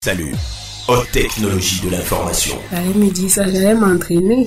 Salut, haute technologie de l'information. J'allais me dire ça, j'allais m'entraîner.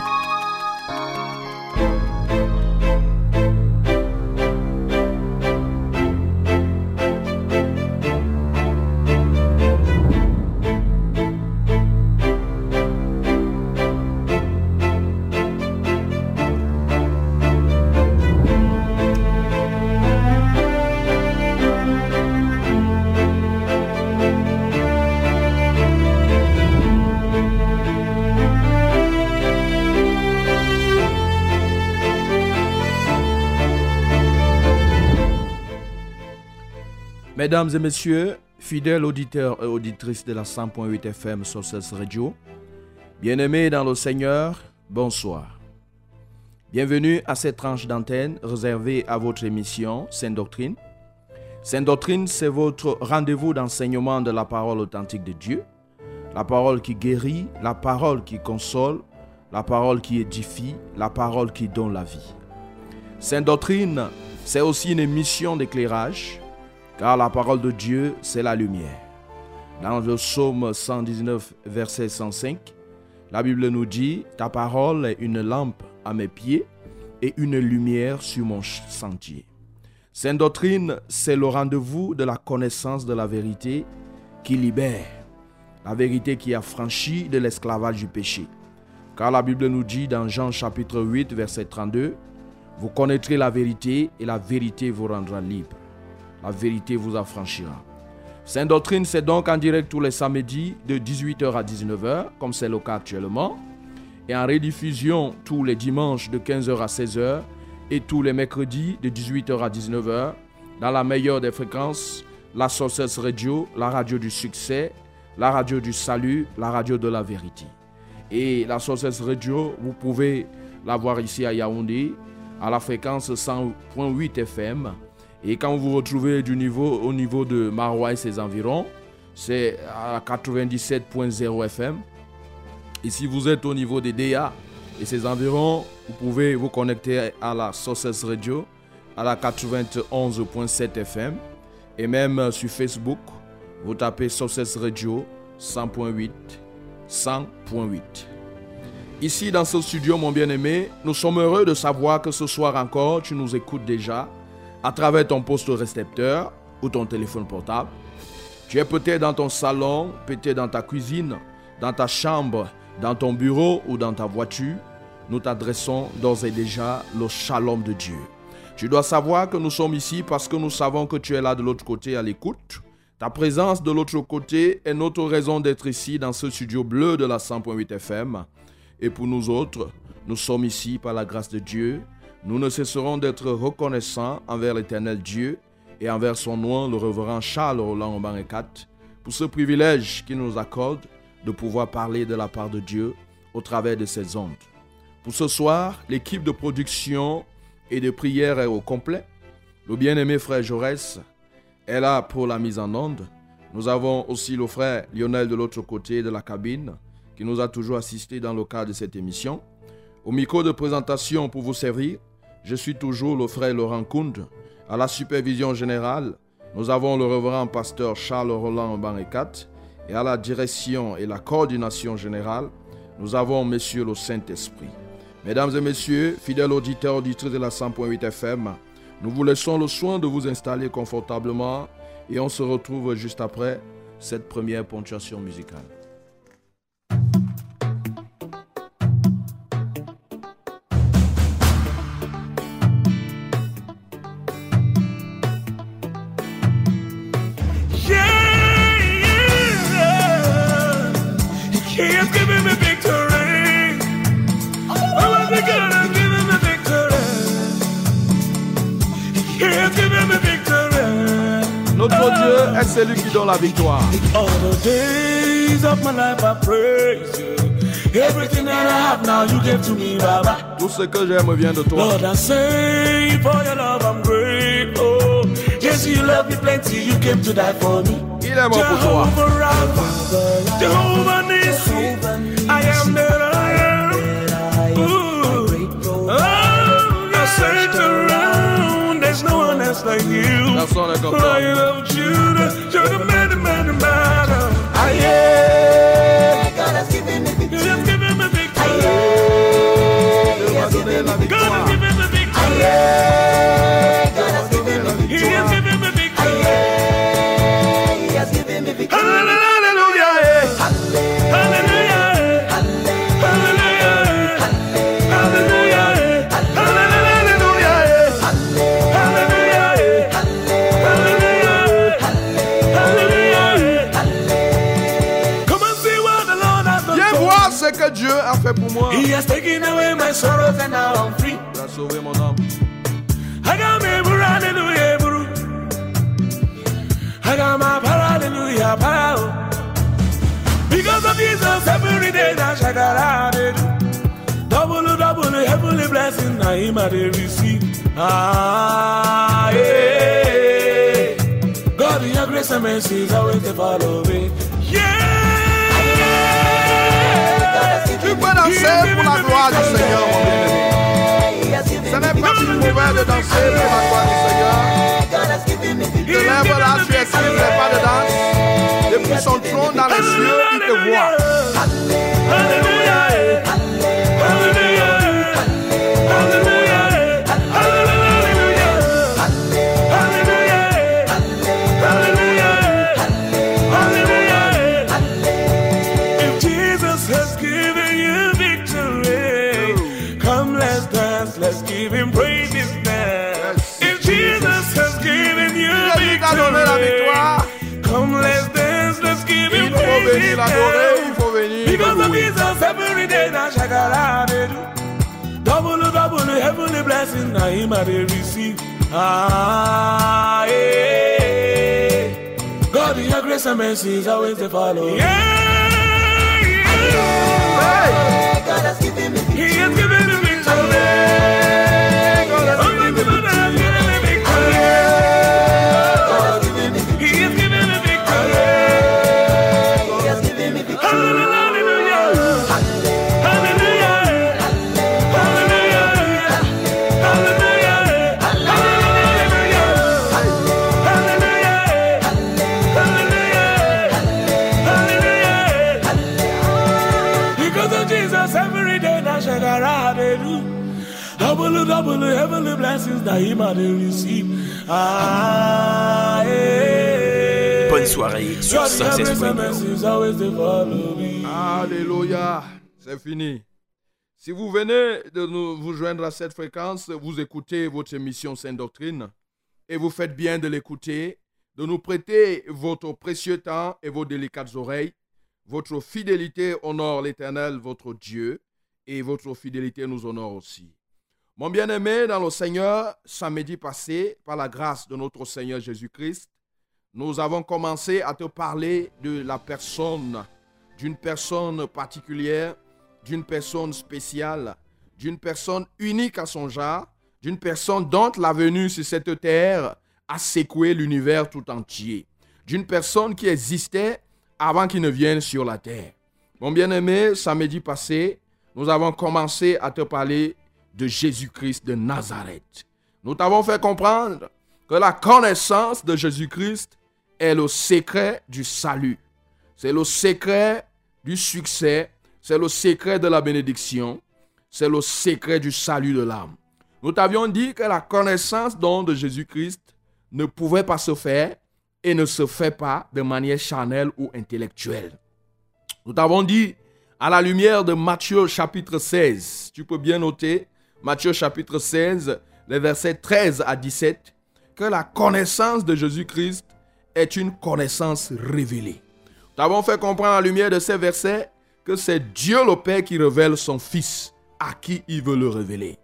Mesdames et messieurs, fidèles auditeurs et auditrices de la 100.8 FM Sources Radio, bien-aimés dans le Seigneur, bonsoir. Bienvenue à cette tranche d'antenne réservée à votre émission Sainte Doctrine. Sainte Doctrine, c'est votre rendez-vous d'enseignement de la parole authentique de Dieu, la parole qui guérit, la parole qui console, la parole qui édifie, la parole qui donne la vie. Sainte Doctrine, c'est aussi une émission d'éclairage car la parole de Dieu, c'est la lumière. Dans le psaume 119, verset 105, la Bible nous dit, Ta parole est une lampe à mes pieds et une lumière sur mon sentier. Sainte doctrine, c'est le rendez-vous de la connaissance de la vérité qui libère, la vérité qui a franchi de l'esclavage du péché. Car la Bible nous dit dans Jean chapitre 8, verset 32, Vous connaîtrez la vérité et la vérité vous rendra libre la vérité vous affranchira. Sainte Doctrine, c'est donc en direct tous les samedis de 18h à 19h, comme c'est le cas actuellement, et en rediffusion tous les dimanches de 15h à 16h et tous les mercredis de 18h à 19h dans la meilleure des fréquences, la Sources Radio, la radio du succès, la radio du salut, la radio de la vérité. Et la Sources Radio, vous pouvez la voir ici à Yaoundé à la fréquence 100.8 FM et quand vous vous retrouvez du niveau, au niveau de Marois et ses environs, c'est à 97.0 FM. Et si vous êtes au niveau des DA et ses environs, vous pouvez vous connecter à la Sources Radio à la 91.7 FM. Et même sur Facebook, vous tapez Sources Radio 100.8, 100.8. Ici dans ce studio, mon bien-aimé, nous sommes heureux de savoir que ce soir encore, tu nous écoutes déjà à travers ton poste récepteur ou ton téléphone portable. Tu es peut-être dans ton salon, peut-être dans ta cuisine, dans ta chambre, dans ton bureau ou dans ta voiture. Nous t'adressons d'ores et déjà le shalom de Dieu. Tu dois savoir que nous sommes ici parce que nous savons que tu es là de l'autre côté à l'écoute. Ta présence de l'autre côté est notre raison d'être ici dans ce studio bleu de la 100.8 FM. Et pour nous autres, nous sommes ici par la grâce de Dieu nous ne cesserons d'être reconnaissants envers l'éternel Dieu et envers son nom, le révérend Charles Roland Obarekat, pour ce privilège qu'il nous accorde de pouvoir parler de la part de Dieu au travers de ces ondes. Pour ce soir, l'équipe de production et de prière est au complet. Le bien-aimé frère Jaurès est là pour la mise en onde. Nous avons aussi le frère Lionel de l'autre côté de la cabine qui nous a toujours assisté dans le cadre de cette émission. Au micro de présentation pour vous servir, je suis toujours le frère Laurent Kound. À la supervision générale, nous avons le révérend pasteur Charles Roland Barécat. Et à la direction et la coordination générale, nous avons Monsieur le Saint-Esprit. Mesdames et messieurs, fidèles auditeurs, auditrices de la 100.8 FM, nous vous laissons le soin de vous installer confortablement et on se retrouve juste après cette première ponctuation musicale. Notre Dieu est celui qui donne la victoire. All the days of my life I praise you. Everything that I have now you give to me, Baba. Tout ce que j'aime vient de toi. Lord, I say for your love I'm grateful. Yes, you love me plenty, you came to die for me. Il est mort pour toi. Jehovah Rapha, Jehovah there's no one else like you. Personne n'est comme toi. Crying out, Judah, you're the man, the man, the man. Aïe, Dieu God has given me victory. m'a donné la God has victoire. given me victory. God I him I they receive. Ah, yeah. God, your grace and mercy is always to follow me. Yeah. Tu peux danser pour la gloire du Seigneur. Ce n'est pas si mauvais de danser pour la gloire du Seigneur. Te lève là, tu esquives les pas de danse. Depuis son trône dans les cieux, il te voit. Hallelujah. Hallelujah. Shakara they do. Double, double, heavenly blessing na him I dey receive. Ah, yeah. God, your grace and mercy is always to follow. Yeah, yeah. Hey! He has given me victory. God has given Alléluia. C'est fini. Si vous venez de nous, vous joindre à cette fréquence, vous écoutez votre émission Sainte Doctrine et vous faites bien de l'écouter, de nous prêter votre précieux temps et vos délicates oreilles. Votre fidélité honore l'Éternel, votre Dieu, et votre fidélité nous honore aussi. Mon bien-aimé dans le Seigneur, samedi passé, par la grâce de notre Seigneur Jésus-Christ, nous avons commencé à te parler de la personne, d'une personne particulière, d'une personne spéciale, d'une personne unique à son genre, d'une personne dont la venue sur cette terre a secoué l'univers tout entier, d'une personne qui existait avant qu'il ne vienne sur la terre. Mon bien-aimé, samedi passé, nous avons commencé à te parler de Jésus-Christ de Nazareth. Nous t'avons fait comprendre que la connaissance de Jésus-Christ est le secret du salut. C'est le secret du succès. C'est le secret de la bénédiction. C'est le secret du salut de l'âme. Nous t'avions dit que la connaissance de Jésus-Christ ne pouvait pas se faire et ne se fait pas de manière charnelle ou intellectuelle. Nous t'avons dit, à la lumière de Matthieu chapitre 16, tu peux bien noter, Matthieu chapitre 16, les versets 13 à 17, que la connaissance de Jésus-Christ est une connaissance révélée. Nous t'avons fait comprendre à la lumière de ces versets que c'est Dieu le Père qui révèle son Fils à qui il veut le révéler.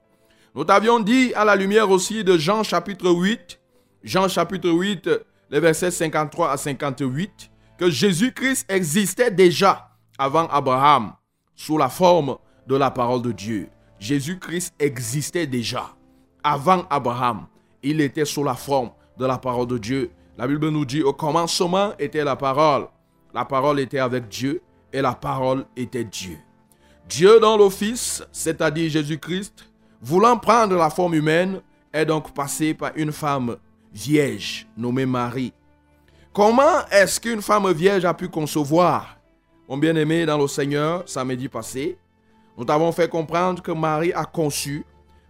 Nous t'avions dit à la lumière aussi de Jean chapitre 8, Jean chapitre 8, les versets 53 à 58, que Jésus-Christ existait déjà avant Abraham sous la forme de la parole de Dieu. Jésus-Christ existait déjà avant Abraham. Il était sous la forme de la parole de Dieu. La Bible nous dit, au commencement était la parole. La parole était avec Dieu et la parole était Dieu. Dieu dans l'office, c'est-à-dire Jésus-Christ, voulant prendre la forme humaine, est donc passé par une femme vierge nommée Marie. Comment est-ce qu'une femme vierge a pu concevoir? Mon bien-aimé dans le Seigneur, samedi passé, nous t'avons fait comprendre que Marie a conçu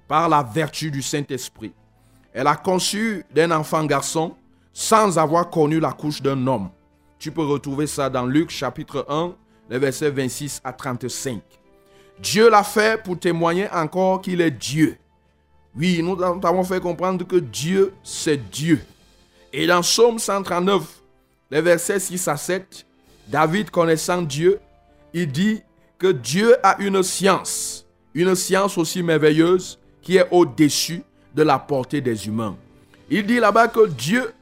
par la vertu du Saint-Esprit. Elle a conçu d'un enfant garçon sans avoir connu la couche d'un homme. Tu peux retrouver ça dans Luc chapitre 1, les versets 26 à 35. Dieu l'a fait pour témoigner encore qu'il est Dieu. Oui, nous avons fait comprendre que Dieu, c'est Dieu. Et dans Psaume 139, les versets 6 à 7, David connaissant Dieu, il dit que Dieu a une science, une science aussi merveilleuse qui est au-dessus de la portée des humains. Il dit là-bas que Dieu,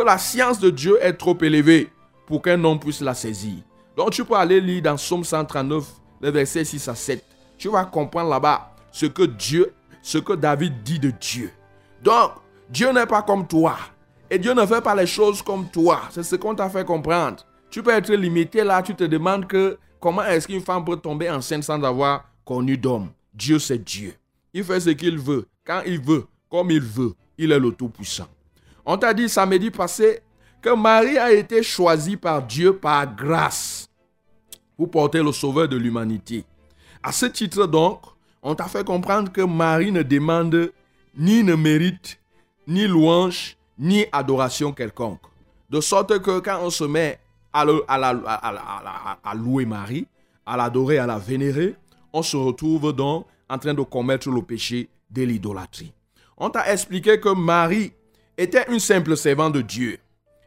la science de Dieu est trop élevée pour qu'un homme puisse la saisir. Donc tu peux aller lire dans Psaume 139, les versets 6 à 7. Tu vas comprendre là-bas ce que Dieu, ce que David dit de Dieu. Donc, Dieu n'est pas comme toi. Et Dieu ne fait pas les choses comme toi. C'est ce qu'on t'a fait comprendre. Tu peux être limité là, tu te demandes que comment est-ce qu'une femme peut tomber enceinte sans avoir connu d'homme? Dieu, c'est Dieu. Il fait ce qu'il veut, quand il veut, comme il veut. Il est le Tout-Puissant. On t'a dit samedi passé que Marie a été choisie par Dieu par grâce pour porter le sauveur de l'humanité. À ce titre donc, on t'a fait comprendre que Marie ne demande ni ne mérite, ni louange, ni adoration quelconque. De sorte que quand on se met à, à, louer Marie, à l'adorer, à la vénérer, on se retrouve donc en train de commettre le péché de l'idolâtrie. On t'a expliqué que Marie était une simple servante de Dieu.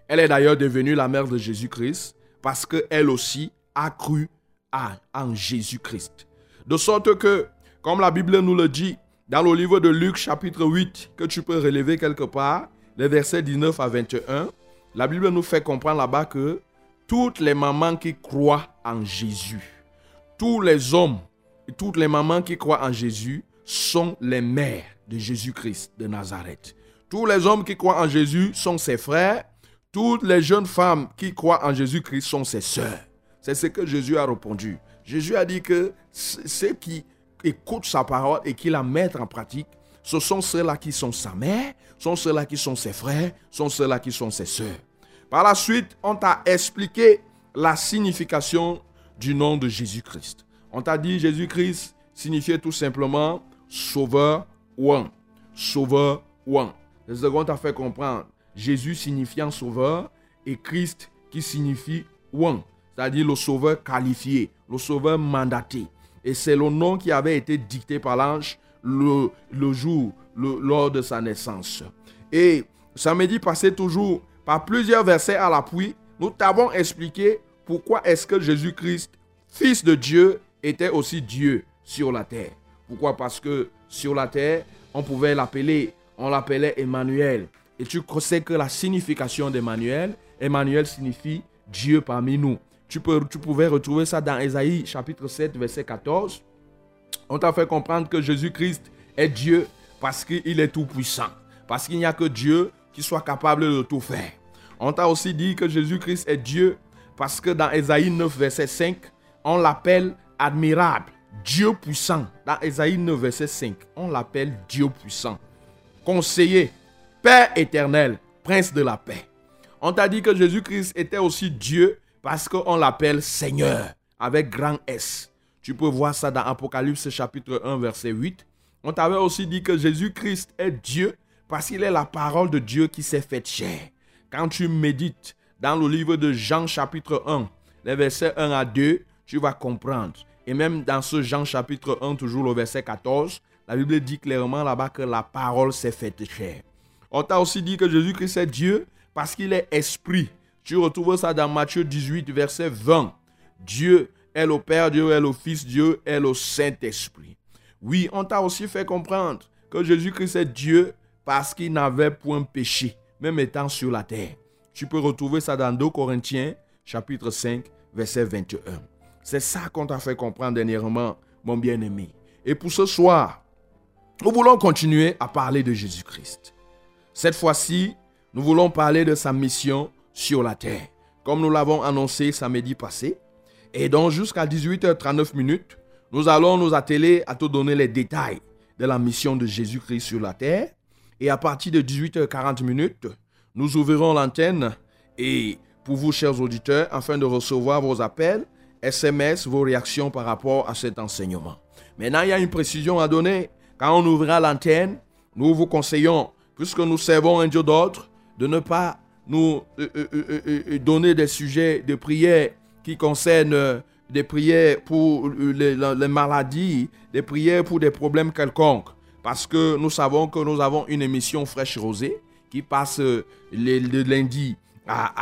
Elle est d'ailleurs devenue la mère de Jésus-Christ parce qu'elle aussi a cru en Jésus-Christ. De sorte que, comme la Bible nous le dit dans le livre de Luc chapitre 8, que tu peux relever quelque part, les versets 19 à 21, la Bible nous fait comprendre là-bas que toutes les mamans qui croient en Jésus, tous les hommes toutes les mamans qui croient en Jésus sont les mères de Jésus-Christ de Nazareth. Tous les hommes qui croient en Jésus sont ses frères toutes les jeunes femmes qui croient en Jésus-Christ sont ses sœurs. C'est ce que Jésus a répondu. Jésus a dit que ceux qui écoutent sa parole et qui la mettent en pratique, ce sont ceux-là qui sont sa mère, sont ceux-là qui sont ses frères, sont ceux-là qui sont ses sœurs. Par la suite, on t'a expliqué la signification du nom de Jésus-Christ. On t'a dit Jésus-Christ signifiait tout simplement sauveur ou un. Sauveur ou ce qu'on t'a fait comprendre. Jésus signifiant sauveur et Christ qui signifie one, c'est-à-dire le sauveur qualifié, le sauveur mandaté. Et c'est le nom qui avait été dicté par l'ange le, le, jour, le, lors de sa naissance. Et samedi passé toujours, par plusieurs versets à l'appui, nous t'avons expliqué pourquoi est-ce que Jésus-Christ, Fils de Dieu, était aussi Dieu sur la terre. Pourquoi? Parce que sur la terre, on pouvait l'appeler, on l'appelait Emmanuel. Et tu sais que la signification d'Emmanuel, Emmanuel signifie Dieu parmi nous. Tu, peux, tu pouvais retrouver ça dans Ésaïe chapitre 7, verset 14. On t'a fait comprendre que Jésus-Christ est Dieu parce qu'il est tout puissant. Parce qu'il n'y a que Dieu qui soit capable de tout faire. On t'a aussi dit que Jésus-Christ est Dieu parce que dans Ésaïe 9, verset 5, on l'appelle admirable, Dieu puissant. Dans Ésaïe 9, verset 5, on l'appelle Dieu puissant. Conseiller, Père éternel, Prince de la paix. On t'a dit que Jésus-Christ était aussi Dieu parce qu'on l'appelle Seigneur avec grand S. Tu peux voir ça dans Apocalypse chapitre 1 verset 8. On t'avait aussi dit que Jésus-Christ est Dieu parce qu'il est la parole de Dieu qui s'est faite chair. Quand tu médites dans le livre de Jean chapitre 1, les versets 1 à 2, tu vas comprendre. Et même dans ce Jean chapitre 1, toujours le verset 14, la Bible dit clairement là-bas que la parole s'est faite chair. On t'a aussi dit que Jésus-Christ est Dieu parce qu'il est esprit. Tu retrouves ça dans Matthieu 18, verset 20. Dieu est le Père, Dieu est le Fils, Dieu est le Saint-Esprit. Oui, on t'a aussi fait comprendre que Jésus-Christ est Dieu parce qu'il n'avait point péché, même étant sur la terre. Tu peux retrouver ça dans 2 Corinthiens, chapitre 5, verset 21. C'est ça qu'on t'a fait comprendre dernièrement, mon bien-aimé. Et pour ce soir, nous voulons continuer à parler de Jésus-Christ. Cette fois-ci, nous voulons parler de sa mission sur la terre, comme nous l'avons annoncé samedi passé. Et donc jusqu'à 18h39 minutes, nous allons nous atteler à te donner les détails de la mission de Jésus-Christ sur la terre. Et à partir de 18h40 minutes, nous ouvrirons l'antenne et pour vous, chers auditeurs, afin de recevoir vos appels, SMS, vos réactions par rapport à cet enseignement. Maintenant, il y a une précision à donner. Quand on ouvrira l'antenne, nous vous conseillons, puisque nous servons un Dieu d'autre, de ne pas nous euh, euh, euh, donner des sujets de prière qui concernent des prières pour les, maladies, des prières pour des problèmes quelconques. Parce que nous savons que nous avons une émission fraîche rosée qui passe le, lundi à,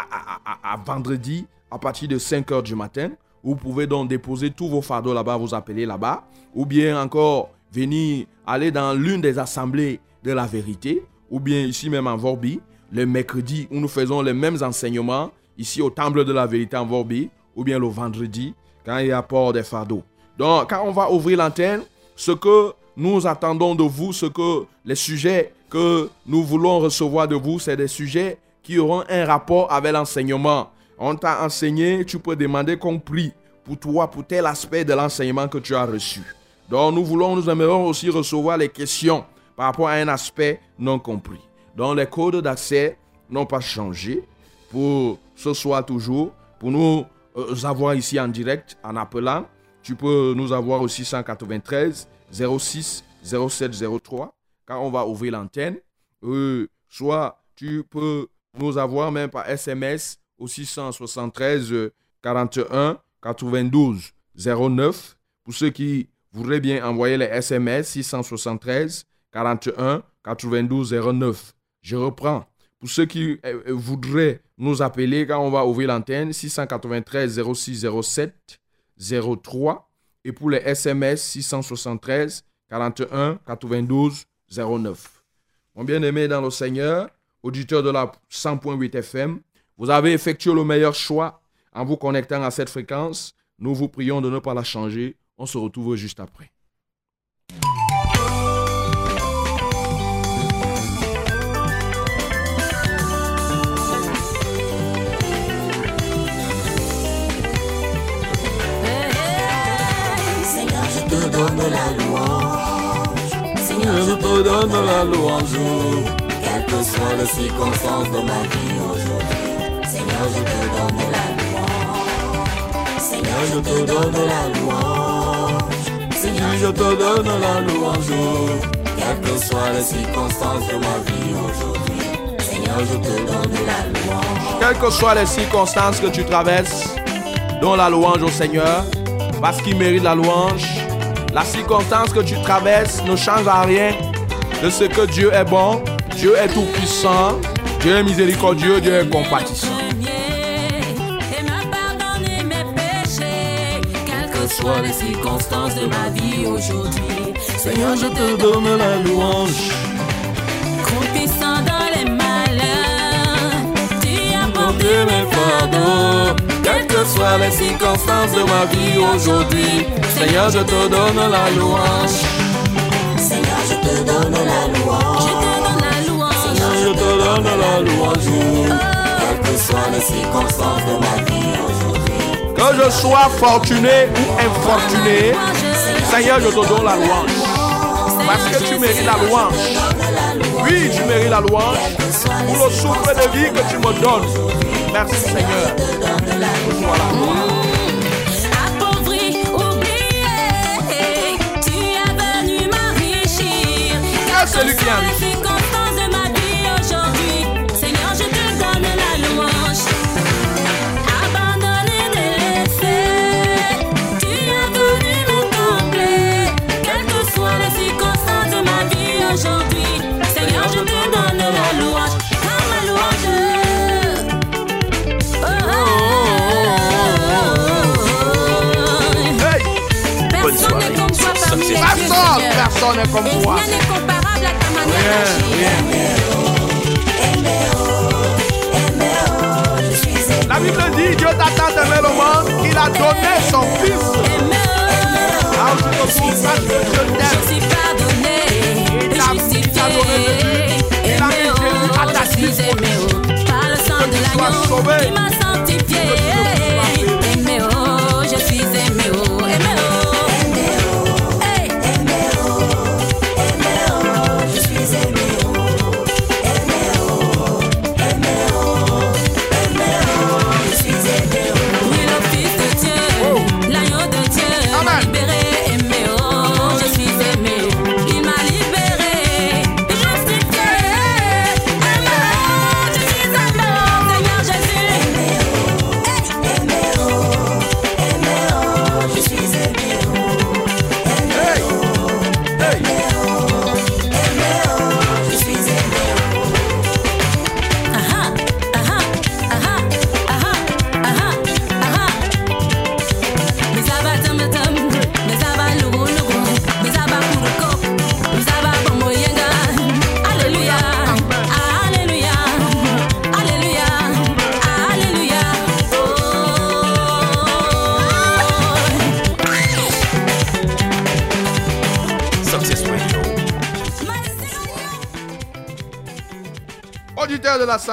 à, vendredi à partir de 5 heures du matin. Vous pouvez donc déposer tous vos fardeaux là-bas, vous appeler là-bas. Ou bien encore venir aller dans l'une des assemblées de la vérité. Ou bien ici même en Vorbi, le mercredi où nous faisons les mêmes enseignements. Ici au Temple de la vérité en Vorbi. Ou bien le vendredi quand il y a port des fardeaux. Donc, quand on va ouvrir l'antenne, ce que nous attendons de vous, ce que les sujets que nous voulons recevoir de vous, c'est des sujets qui auront un rapport avec l'enseignement. On t'a enseigné, tu peux demander qu'on prie pour toi, pour tel aspect de l'enseignement que tu as reçu. Donc, nous voulons, nous aimerions aussi recevoir les questions par rapport à un aspect non compris. Donc, les codes d'accès n'ont pas changé pour ce soir toujours. Pour nous euh, avoir ici en direct en appelant. Tu peux nous avoir aussi 193 06 07 03 quand on va ouvrir l'antenne. Euh, soit tu peux nous avoir même par SMS au 673 41 92 09. Pour ceux qui voudraient bien envoyer les SMS 673 41 92 09. Je reprends. Pour ceux qui euh, voudraient nous appeler quand on va ouvrir l'antenne 693 06 07 03 et pour les SMS 673 41 92 09. Mon bien-aimé dans le Seigneur, auditeur de la 100.8 FM, vous avez effectué le meilleur choix en vous connectant à cette fréquence. Nous vous prions de ne pas la changer. On se retrouve juste après. donne la louange. Seigneur, je te donne la louange. Quelles que soient les circonstances de ma vie aujourd'hui. Seigneur, je te donne la louange. Seigneur, je te donne la louange. Je te donne la louange. Quelles que soient les circonstances de ma vie aujourd'hui. Seigneur, je te donne la louange. Quelles que soient les circonstances que tu traverses, donne la louange au Seigneur, parce qu'il mérite la louange. La circonstance que tu traverses ne change à rien de ce que Dieu est bon, Dieu est tout puissant, Dieu est miséricordieux, Dieu est compatissant. Soient les circonstances de ma vie aujourd'hui. Seigneur, je te donne la louange. Croupissant dans les malheurs, tu as porté mes fardeaux. Quelles que soient les circonstances de ma vie aujourd'hui, Seigneur, je te donne la louange. Seigneur, je te donne la louange. Je te donne la louange. Seigneur, je te donne la louange. Quelles que soient les circonstances de ma vie. Que je sois fortuné ou infortuné, Seigneur, je te donne la louange. Parce que tu mérites la louange. Oui, tu mérites la louange pour le souffle de vie que tu me donnes. Merci Seigneur. Voilà. celui qui arrive.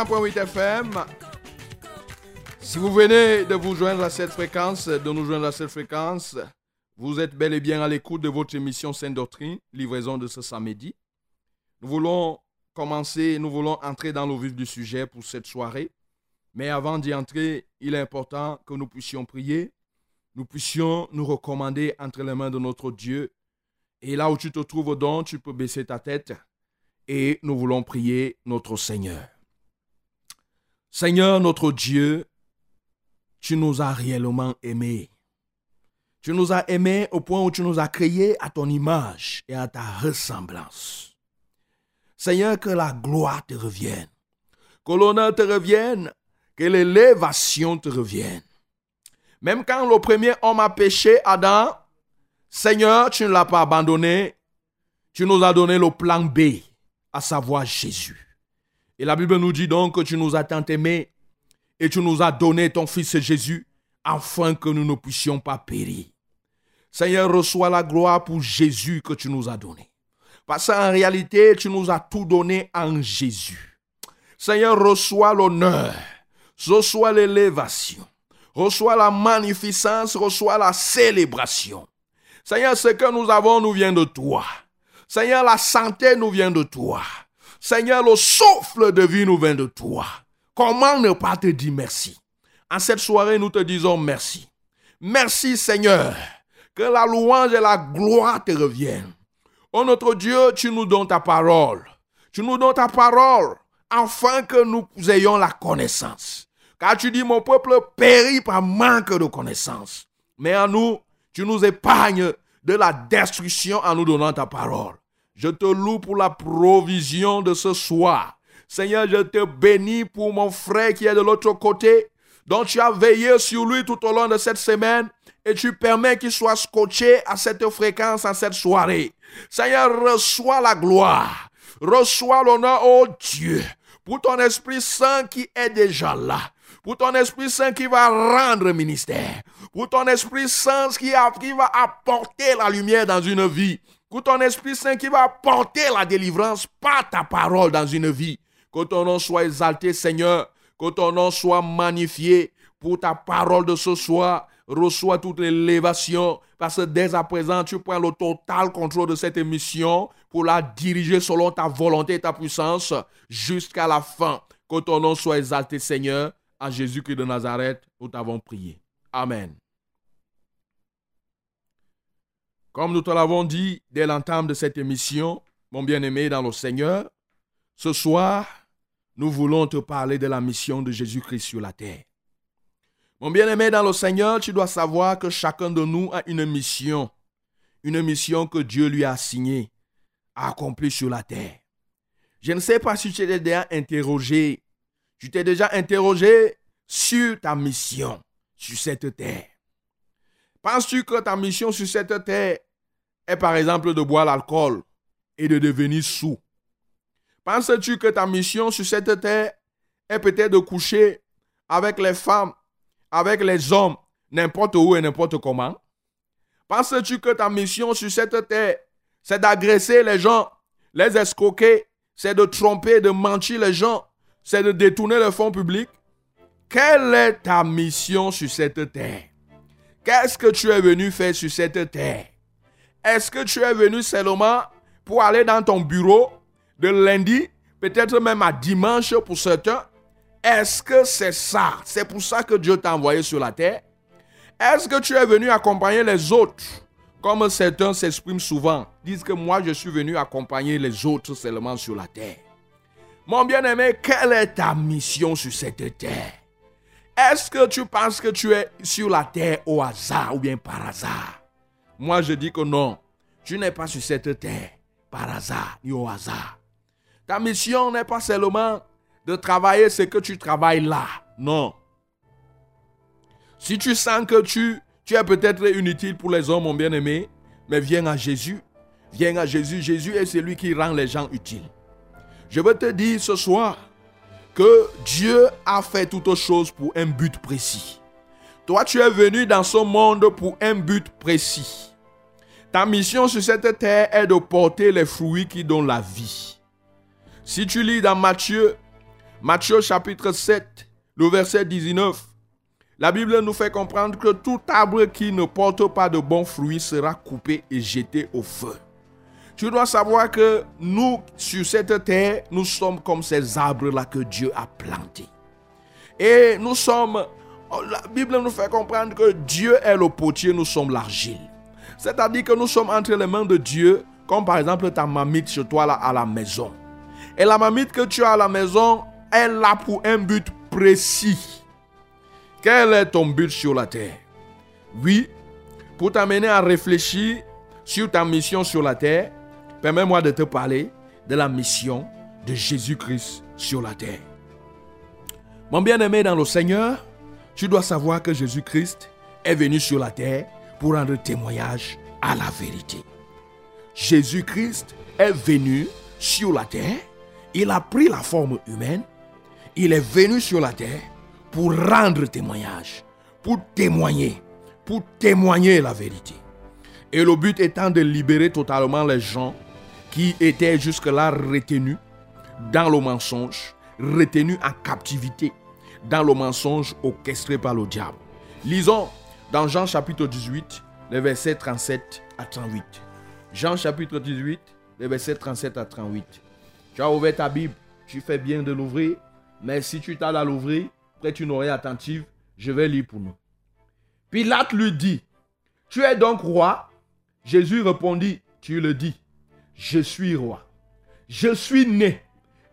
101.8 FM. Si vous venez de vous joindre à cette fréquence, de nous joindre à cette fréquence, vous êtes bel et bien à l'écoute de votre émission Sainte Doctrine, livraison de ce samedi. Nous voulons commencer, nous voulons entrer dans le vif du sujet pour cette soirée. Mais avant d'y entrer, il est important que nous puissions prier, nous puissions nous recommander entre les mains de notre Dieu. Et là où tu te trouves donc, tu peux baisser ta tête et nous voulons prier notre Seigneur. Seigneur notre Dieu, tu nous as réellement aimés. Tu nous as aimés au point où tu nous as créés à ton image et à ta ressemblance. Seigneur, que la gloire te revienne, que l'honneur te revienne, que l'élévation te revienne. Même quand le premier homme a péché, Adam, Seigneur, tu ne l'as pas abandonné, tu nous as donné le plan B, à savoir Jésus. Et la Bible nous dit donc que tu nous as tant aimés et tu nous as donné ton Fils Jésus afin que nous ne puissions pas périr. Seigneur, reçois la gloire pour Jésus que tu nous as donné. Parce qu'en réalité, tu nous as tout donné en Jésus. Seigneur, reçois l'honneur, reçois l'élévation, reçois la magnificence, reçois la célébration. Seigneur, ce que nous avons nous vient de toi. Seigneur, la santé nous vient de toi. Seigneur, le souffle de vie nous vient de toi. Comment ne pas te dire merci? En cette soirée, nous te disons merci. Merci Seigneur, que la louange et la gloire te reviennent. Oh notre Dieu, tu nous donnes ta parole. Tu nous donnes ta parole afin que nous ayons la connaissance. Car tu dis, mon peuple périt par manque de connaissance. Mais en nous, tu nous épargnes de la destruction en nous donnant ta parole. Je te loue pour la provision de ce soir. Seigneur, je te bénis pour mon frère qui est de l'autre côté, dont tu as veillé sur lui tout au long de cette semaine et tu permets qu'il soit scotché à cette fréquence, en cette soirée. Seigneur, reçois la gloire, reçois l'honneur, oh Dieu, pour ton Esprit Saint qui est déjà là, pour ton Esprit Saint qui va rendre ministère, pour ton Esprit Saint qui va apporter la lumière dans une vie, pour ton Esprit Saint qui va apporter la délivrance par ta parole dans une vie. Que ton nom soit exalté, Seigneur, que ton nom soit magnifié pour ta parole de ce soir. Reçois toute l'élévation parce que dès à présent, tu prends le total contrôle de cette émission pour la diriger selon ta volonté et ta puissance jusqu'à la fin. Que ton nom soit exalté, Seigneur. À Jésus-Christ de Nazareth, nous t'avons prié. Amen. Comme nous te l'avons dit dès l'entame de cette émission, mon bien-aimé dans le Seigneur, ce soir, nous voulons te parler de la mission de Jésus-Christ sur la terre. Mon bien-aimé dans le Seigneur, tu dois savoir que chacun de nous a une mission, une mission que Dieu lui a assignée à accomplir sur la terre. Je ne sais pas si tu t'es déjà interrogé, tu t'es déjà interrogé sur ta mission sur cette terre. Penses-tu que ta mission sur cette terre est par exemple de boire l'alcool et de devenir sous. Penses-tu que ta mission sur cette terre est peut-être de coucher avec les femmes avec les hommes n'importe où et n'importe comment? Penses-tu que ta mission sur cette terre, c'est d'agresser les gens, les escroquer, c'est de tromper, de mentir les gens, c'est de détourner le fonds public? Quelle est ta mission sur cette terre? Qu'est-ce que tu es venu faire sur cette terre? Est-ce que tu es venu seulement pour aller dans ton bureau de lundi, peut-être même à dimanche pour certains? Est-ce que c'est ça? C'est pour ça que Dieu t'a envoyé sur la terre. Est-ce que tu es venu accompagner les autres? Comme certains s'expriment souvent, disent que moi je suis venu accompagner les autres seulement sur la terre. Mon bien-aimé, quelle est ta mission sur cette terre? Est-ce que tu penses que tu es sur la terre au hasard ou bien par hasard? Moi, je dis que non. Tu n'es pas sur cette terre par hasard ni au hasard. Ta mission n'est pas seulement de travailler ce que tu travailles là. Non. Si tu sens que tu, tu es peut-être inutile pour les hommes, mon bien-aimé, mais viens à Jésus. Viens à Jésus. Jésus est celui qui rend les gens utiles. Je veux te dire ce soir, que Dieu a fait toutes choses pour un but précis. Toi, tu es venu dans ce monde pour un but précis. Ta mission sur cette terre est de porter les fruits qui donnent la vie. Si tu lis dans Matthieu, Matthieu chapitre 7, le verset 19, la Bible nous fait comprendre que tout arbre qui ne porte pas de bons fruits sera coupé et jeté au feu. Tu dois savoir que nous, sur cette terre, nous sommes comme ces arbres-là que Dieu a plantés. Et nous sommes, la Bible nous fait comprendre que Dieu est le potier, nous sommes l'argile. C'est-à-dire que nous sommes entre les mains de Dieu, comme par exemple ta mamite chez toi là, à la maison. Et la mamite que tu as à la maison, elle a pour un but précis. Quel est ton but sur la terre? Oui, pour t'amener à réfléchir sur ta mission sur la terre, Permets-moi de te parler de la mission de Jésus-Christ sur la terre. Mon bien-aimé dans le Seigneur, tu dois savoir que Jésus-Christ est venu sur la terre pour rendre témoignage à la vérité. Jésus-Christ est venu sur la terre, il a pris la forme humaine, il est venu sur la terre pour rendre témoignage, pour témoigner, pour témoigner la vérité. Et le but étant de libérer totalement les gens qui étaient jusque-là retenus dans le mensonge, retenus en captivité dans le mensonge orchestré par le diable. Lisons dans Jean chapitre 18, les versets 37 à 38. Jean chapitre 18, les versets 37 à 38. Tu as ouvert ta Bible, tu fais bien de l'ouvrir, mais si tu t'as à l'ouvrir, prête une oreille attentive, je vais lire pour nous. Pilate lui dit, Tu es donc roi? Jésus répondit, Tu le dis je suis roi. Je suis né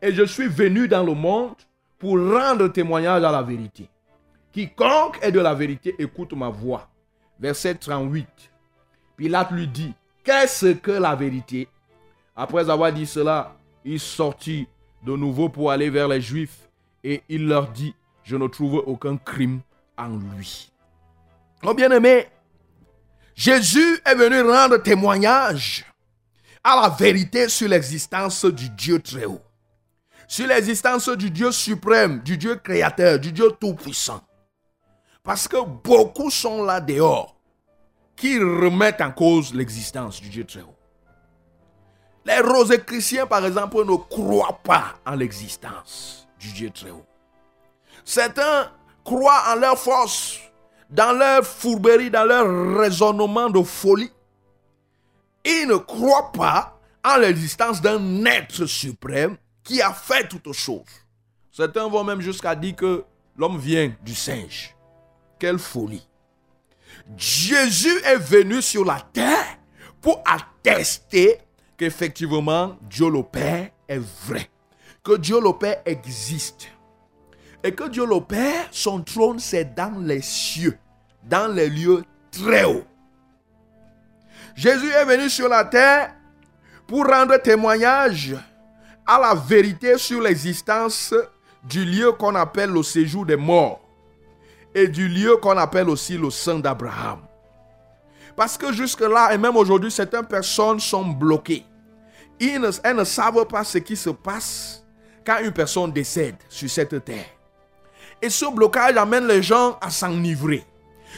et je suis venu dans le monde pour rendre témoignage à la vérité. Quiconque est de la vérité écoute ma voix. Verset 38. Pilate lui dit, qu'est-ce que la vérité? Après avoir dit cela, il sortit de nouveau pour aller vers les Juifs et il leur dit, je ne trouve aucun crime en lui. Mon bien-aimé, Jésus est venu rendre témoignage à la vérité sur l'existence du Dieu très haut, sur l'existence du Dieu suprême, du Dieu créateur, du Dieu tout-puissant. Parce que beaucoup sont là dehors qui remettent en cause l'existence du Dieu très haut. Les chrétiens, par exemple, ne croient pas en l'existence du Dieu très haut. Certains croient en leur force, dans leur fourberie, dans leur raisonnement de folie. Ils ne croient pas en l'existence d'un être suprême qui a fait toutes choses. Certains vont même jusqu'à dire que l'homme vient du singe. Quelle folie. Jésus est venu sur la terre pour attester qu'effectivement Dieu le Père est vrai. Que Dieu le Père existe. Et que Dieu le Père, son trône, c'est dans les cieux, dans les lieux très hauts. Jésus est venu sur la terre pour rendre témoignage à la vérité sur l'existence du lieu qu'on appelle le séjour des morts et du lieu qu'on appelle aussi le sein d'Abraham. Parce que jusque-là, et même aujourd'hui, certaines personnes sont bloquées. elles ne savent pas ce qui se passe quand une personne décède sur cette terre. Et ce blocage amène les gens à s'enivrer.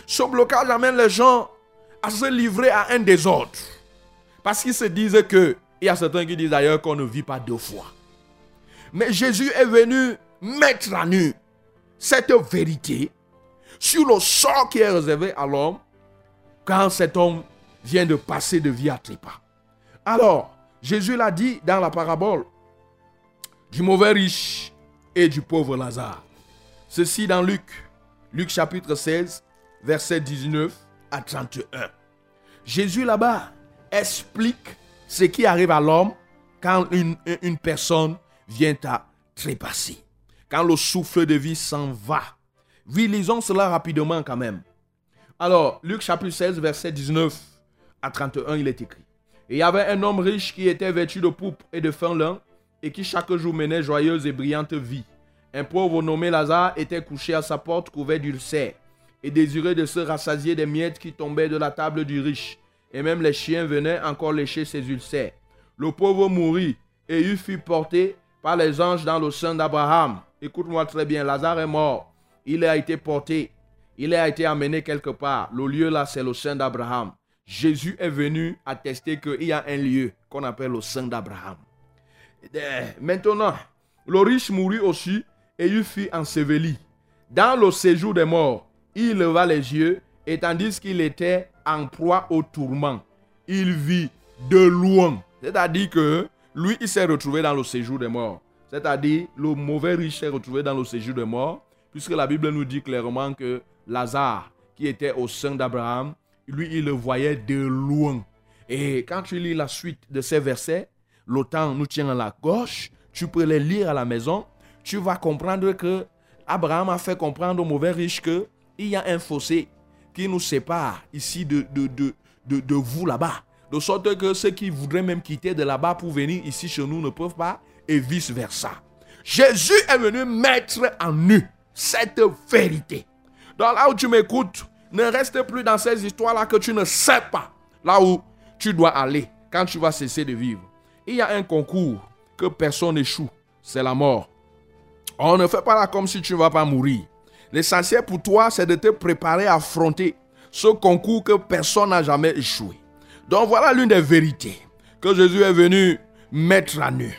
Ce blocage amène les gens à se livrer à un désordre. Parce qu'ils se disent que, il y a certains qui disent d'ailleurs qu'on ne vit pas deux fois. Mais Jésus est venu mettre à nu cette vérité sur le sort qui est réservé à l'homme quand cet homme vient de passer de vie à trépas. Alors, Jésus l'a dit dans la parabole du mauvais riche et du pauvre Lazare. Ceci dans Luc, Luc chapitre 16, verset 19 à 31. Jésus là-bas explique ce qui arrive à l'homme quand une, personne vient à trépasser. Quand le souffle de vie s'en va. Oui, lisons cela rapidement quand même. Alors, Luc chapitre 16, verset 19 à 31, il est écrit. Il y avait un homme riche qui était vêtu de pourpre et de fin lin et qui chaque jour menait joyeuse et brillante vie. Un pauvre nommé Lazare était couché à sa porte couvert d'ulcères et désiré de se rassasier des miettes qui tombaient de la table du riche. Et même les chiens venaient encore lécher ses ulcères. Le pauvre mourut et il fut porté par les anges dans le sein d'Abraham. Écoute-moi très bien, Lazare est mort. Il a été porté. Il a été amené quelque part. Le lieu là, c'est le sein d'Abraham. Jésus est venu attester qu'il y a un lieu qu'on appelle le sein d'Abraham. Maintenant, le riche mourut aussi et il fut enseveli. Dans le séjour des morts, il leva les yeux et tandis qu'il était en proie au tourment, il vit de loin. C'est-à-dire que lui, il s'est retrouvé dans le séjour des morts. C'est-à-dire, le mauvais riche s'est retrouvé dans le séjour des morts, puisque la Bible nous dit clairement que Lazare, qui était au sein d'Abraham, lui, il le voyait de loin. Et quand tu lis la suite de ces versets, temps nous tient à la gauche, tu peux les lire à la maison, tu vas comprendre que Abraham a fait comprendre au mauvais riche que il y a un fossé qui nous sépare ici de, vous là-bas. De sorte que ceux qui voudraient même quitter de là-bas pour venir ici chez nous ne peuvent pas, et vice-versa. Jésus est venu mettre en nu cette vérité. Donc là où tu m'écoutes, ne reste plus dans ces histoires-là que tu ne sais pas là où tu dois aller quand tu vas cesser de vivre. Il y a un concours que personne n'échoue, c'est la mort. On ne fait pas là comme si tu ne vas pas mourir. L'essentiel pour toi, c'est de te préparer à affronter ce concours que personne n'a jamais échoué. Donc voilà l'une des vérités que Jésus est venu mettre à nu.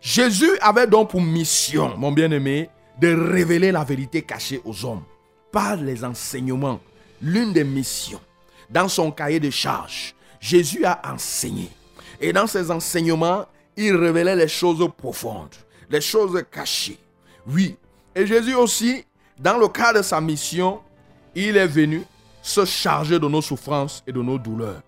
Jésus avait donc pour mission, mon bien-aimé, de révéler la vérité cachée aux hommes par les enseignements. L'une des missions. Dans son cahier de charges, Jésus a enseigné. Et dans ses enseignements, il révélait les choses profondes, les choses cachées. Oui. Et Jésus aussi, dans le cadre de sa mission, il est venu se charger de nos souffrances et de nos douleurs.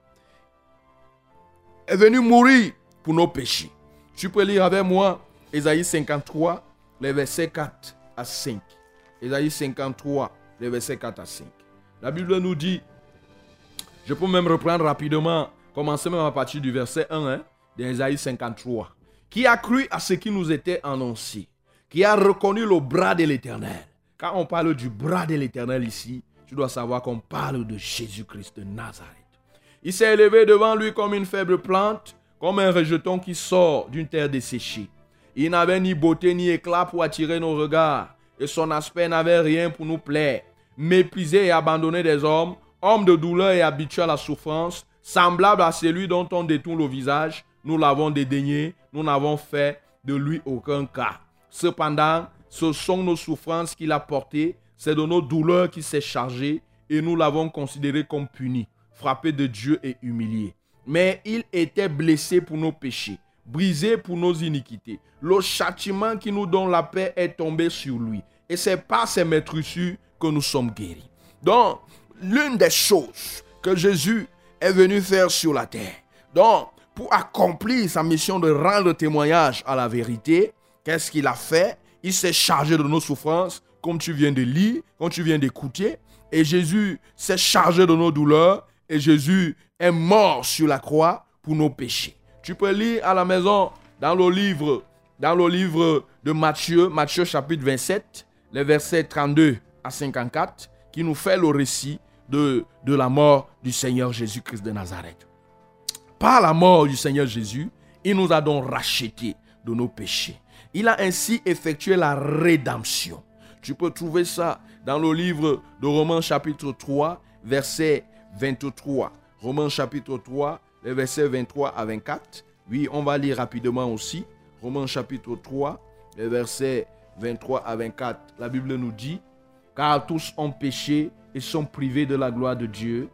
Est venu mourir pour nos péchés. Tu peux lire avec moi Ésaïe 53, les versets 4 à 5. Ésaïe 53, les versets 4 à 5. La Bible nous dit, je peux même reprendre rapidement, commencer même à partir du verset 1 hein, d'Ésaïe 53. Qui a cru à ce qui nous était annoncé, qui a reconnu le bras de l'Éternel. Quand on parle du bras de l'Éternel ici, tu dois savoir qu'on parle de Jésus-Christ de Nazareth. Il s'est élevé devant lui comme une faible plante, comme un rejeton qui sort d'une terre desséchée. Il n'avait ni beauté ni éclat pour attirer nos regards, et son aspect n'avait rien pour nous plaire. Méprisé et abandonné des hommes, homme de douleur et habitué à la souffrance, semblable à celui dont on détourne le visage, nous l'avons dédaigné, nous n'avons fait de lui aucun cas. Cependant, ce sont nos souffrances qu'il a portées, c'est de nos douleurs qu'il s'est chargé, et nous l'avons considéré comme puni, frappé de Dieu et humilié. Mais il était blessé pour nos péchés, brisé pour nos iniquités. Le châtiment qui nous donne la paix est tombé sur lui. Et c'est par ses maîtrissures que nous sommes guéris. Donc, l'une des choses que Jésus est venu faire sur la terre, donc, pour accomplir sa mission de rendre témoignage à la vérité, qu'est-ce qu'il a fait? Il s'est chargé de nos souffrances, comme tu viens de lire, comme tu viens d'écouter. Et Jésus s'est chargé de nos douleurs. Et Jésus est mort sur la croix pour nos péchés. Tu peux lire à la maison dans le livre, dans le livre de Matthieu, Matthieu chapitre 27, les versets 32 à 54, qui nous fait le récit de, de la mort du Seigneur Jésus-Christ de Nazareth. Par la mort du Seigneur Jésus, il nous a donc rachetés de nos péchés. Il a ainsi effectué la rédemption. Tu peux trouver ça dans le livre de Romains chapitre 3, verset 23. Romains chapitre 3, les versets 23 à 24. Oui, on va lire rapidement aussi. Romains chapitre 3, les versets 23 à 24. La Bible nous dit, car tous ont péché et sont privés de la gloire de Dieu.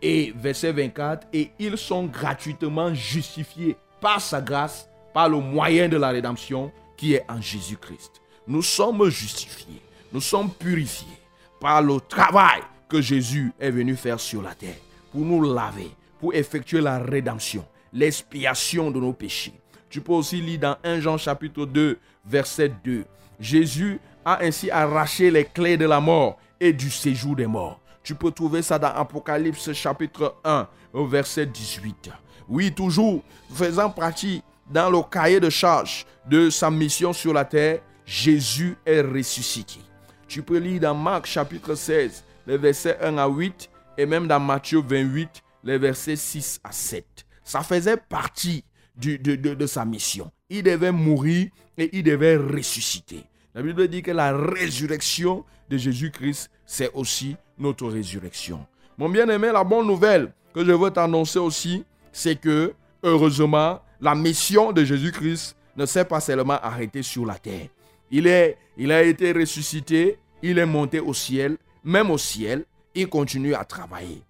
Et verset 24, et ils sont gratuitement justifiés par sa grâce, par le moyen de la rédemption qui est en Jésus-Christ. Nous sommes justifiés, nous sommes purifiés par le travail que Jésus est venu faire sur la terre pour nous laver, pour effectuer la rédemption, l'expiation de nos péchés. Tu peux aussi lire dans 1 Jean chapitre 2, verset 2. Jésus a ainsi arraché les clés de la mort et du séjour des morts. Tu peux trouver ça dans Apocalypse chapitre 1, au verset 18. Oui, toujours faisant partie dans le cahier de charge de sa mission sur la terre, Jésus est ressuscité. Tu peux lire dans Marc chapitre 16, les versets 1 à 8, et même dans Matthieu 28, les versets 6 à 7. Ça faisait partie de, de sa mission. Il devait mourir et il devait ressusciter. La Bible dit que la résurrection de Jésus-Christ, c'est aussi notre résurrection. Mon bien-aimé, la bonne nouvelle que je veux t'annoncer aussi, c'est que, heureusement, la mission de Jésus-Christ ne s'est pas seulement arrêtée sur la terre. Il, est, il a été ressuscité, il est monté au ciel, même au ciel, il continue à travailler.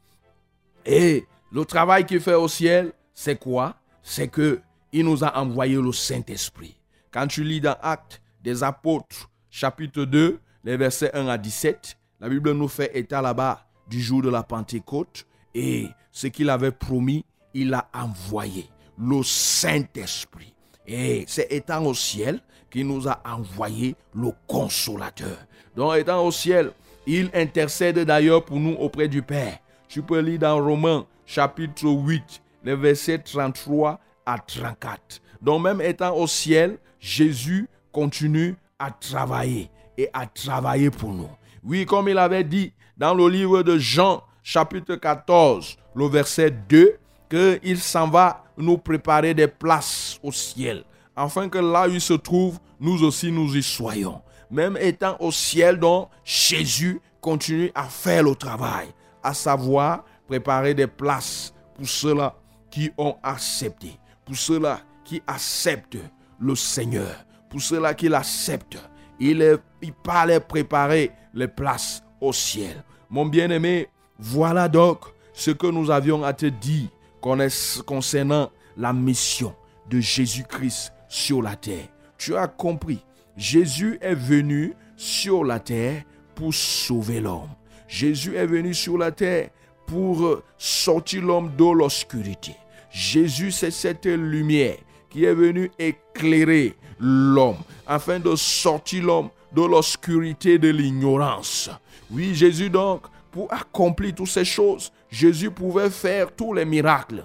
Et le travail qu'il fait au ciel, c'est quoi? C'est que il nous a envoyé le Saint-Esprit. Quand tu lis dans Actes des Apôtres, chapitre 2, les versets 1 à 17, la Bible nous fait état là-bas du jour de la Pentecôte et ce qu'il avait promis, il a envoyé le Saint-Esprit. Et c'est étant au ciel qu'il nous a envoyé le consolateur. Donc étant au ciel, il intercède d'ailleurs pour nous auprès du Père. Tu peux lire dans Romains chapitre 8, les versets 33 à 34. Donc même étant au ciel, Jésus continue à travailler et à travailler pour nous. Oui, comme il avait dit dans le livre de Jean chapitre 14, le verset 2, qu'il s'en va nous préparer des places au ciel, afin que là où il se trouve, nous aussi nous y soyons. Même étant au ciel, donc Jésus continue à faire le travail, à savoir préparer des places pour ceux-là qui ont accepté, pour ceux-là qui acceptent le Seigneur, pour ceux-là qui l'acceptent. Il, est, il parlait préparer les places au ciel. Mon bien-aimé, voilà donc ce que nous avions à te dire concernant la mission de Jésus-Christ sur la terre. Tu as compris, Jésus est venu sur la terre pour sauver l'homme. Jésus est venu sur la terre pour sortir l'homme de l'obscurité. Jésus, c'est cette lumière qui est venue éclairer l'homme afin de sortir l'homme de l'obscurité de l'ignorance. Oui, Jésus donc, pour accomplir toutes ces choses, Jésus pouvait faire tous les miracles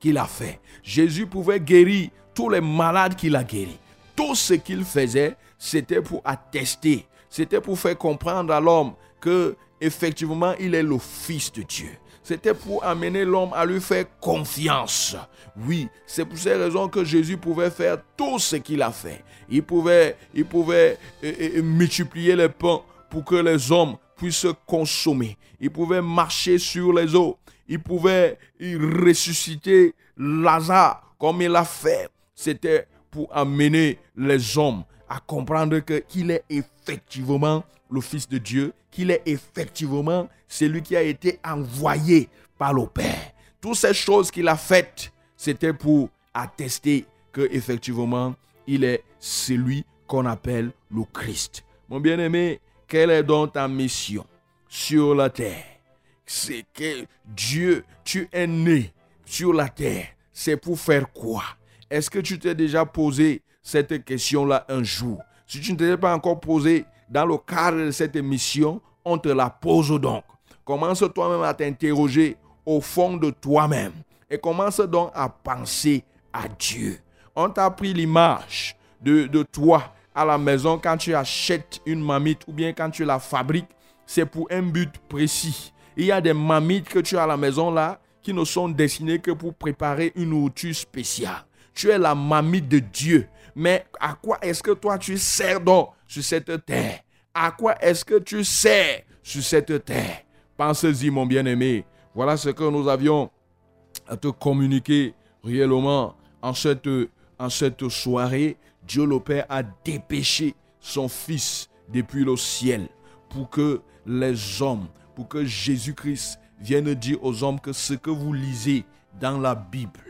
qu'il a fait. Jésus pouvait guérir tous les malades qu'il a guéris. Tout ce qu'il faisait, c'était pour attester, c'était pour faire comprendre à l'homme que effectivement il est le fils de Dieu. C'était pour amener l'homme à lui faire confiance. Oui, c'est pour ces raisons que Jésus pouvait faire tout ce qu'il a fait. Il pouvait, il pouvait euh, euh, multiplier les pains pour que les hommes puissent consommer. Il pouvait marcher sur les eaux. Il pouvait ressusciter Lazare comme il l'a fait. C'était pour amener les hommes à comprendre qu'il est effectivement le Fils de Dieu, qu'il est effectivement celui qui a été envoyé par le Père. Toutes ces choses qu'il a faites, c'était pour attester que effectivement il est celui qu'on appelle le Christ. Mon bien-aimé, quelle est donc ta mission sur la terre? C'est que Dieu, tu es né sur la terre. C'est pour faire quoi? Est-ce que tu t'es déjà posé cette question-là un jour? Si tu ne t'es pas encore posé dans le cadre de cette mission, on te la pose donc. Commence toi-même à t'interroger au fond de toi-même et commence donc à penser à Dieu. On t'a pris l'image de, de toi à la maison quand tu achètes une mamite ou bien quand tu la fabriques, c'est pour un but précis. Il y a des mamites que tu as à la maison là qui ne sont destinées que pour préparer une nourriture spéciale. Tu es la mamite de Dieu. Mais à quoi est-ce que toi tu sers donc sur cette terre? À quoi est-ce que tu sers sur cette terre? Pensez-y, mon bien-aimé. Voilà ce que nous avions à te communiquer réellement en cette, en cette soirée. Dieu le Père a dépêché son Fils depuis le ciel pour que les hommes, pour que Jésus-Christ vienne dire aux hommes que ce que vous lisez dans la Bible,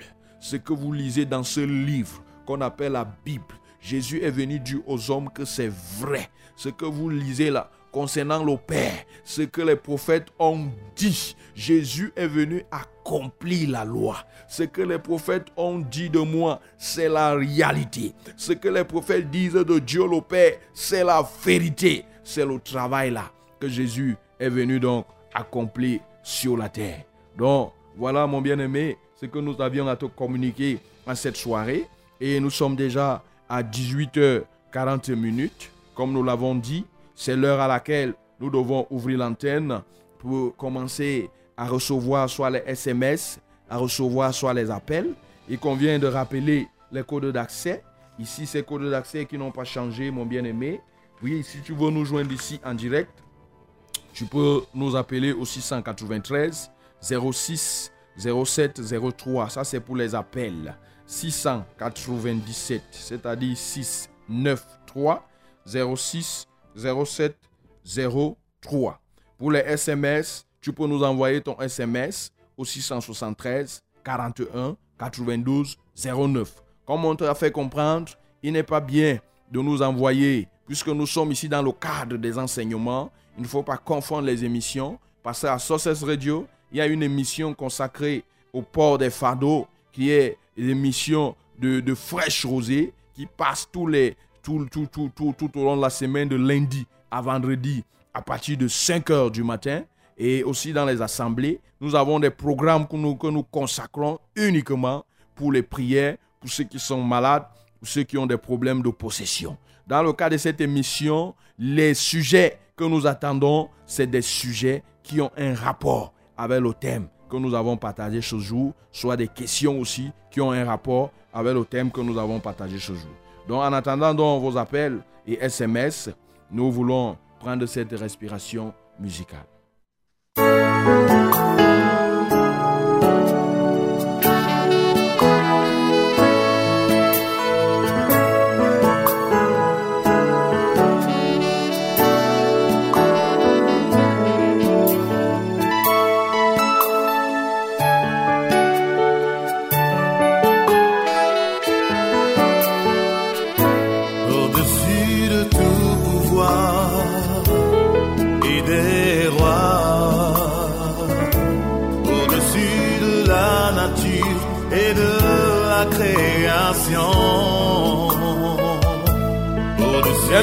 ce que vous lisez dans ce livre qu'on appelle la Bible, Jésus est venu dire aux hommes que c'est vrai. Ce que vous lisez là concernant le Père, ce que les prophètes ont dit, Jésus est venu accomplir la loi. Ce que les prophètes ont dit de moi, c'est la réalité. Ce que les prophètes disent de Dieu le Père, c'est la vérité. C'est le travail là que Jésus est venu donc accomplir sur la terre. Donc, voilà mon bien-aimé, ce que nous avions à te communiquer en cette soirée. Et nous sommes déjà à 18h40 minutes. Comme nous l'avons dit, c'est l'heure à laquelle nous devons ouvrir l'antenne pour commencer à recevoir soit les SMS, à recevoir soit les appels. Il convient de rappeler les codes d'accès. Ici, ces codes d'accès qui n'ont pas changé, mon bien-aimé. Oui, si tu veux nous joindre ici en direct, tu peux nous appeler au 693 06 07 03. Ça, c'est pour les appels. 697, c'est-à-dire 693 06 07 03. Pour les SMS, tu peux nous envoyer ton SMS au 673 41 92 09. Comme on t'a fait comprendre, il n'est pas bien de nous envoyer, puisque nous sommes ici dans le cadre des enseignements, il ne faut pas confondre les émissions. Parce qu'à Sources Radio, il y a une émission consacrée au port des fardeaux, qui est l'émission de, de fraîche rosée, qui passe tous les, tout, au long de la semaine, de lundi à vendredi, à partir de 5 heures du matin. Et aussi dans les assemblées, nous avons des programmes que nous, que nous consacrons uniquement pour les prières, pour ceux qui sont malades, pour ceux qui ont des problèmes de possession. Dans le cas de cette émission, les sujets que nous attendons, c'est des sujets qui ont un rapport avec le thème que nous avons partagé ce jour, soit des questions aussi qui ont un rapport avec le thème que nous avons partagé ce jour. Donc en attendant vos appels et SMS, nous voulons prendre cette respiration musicale.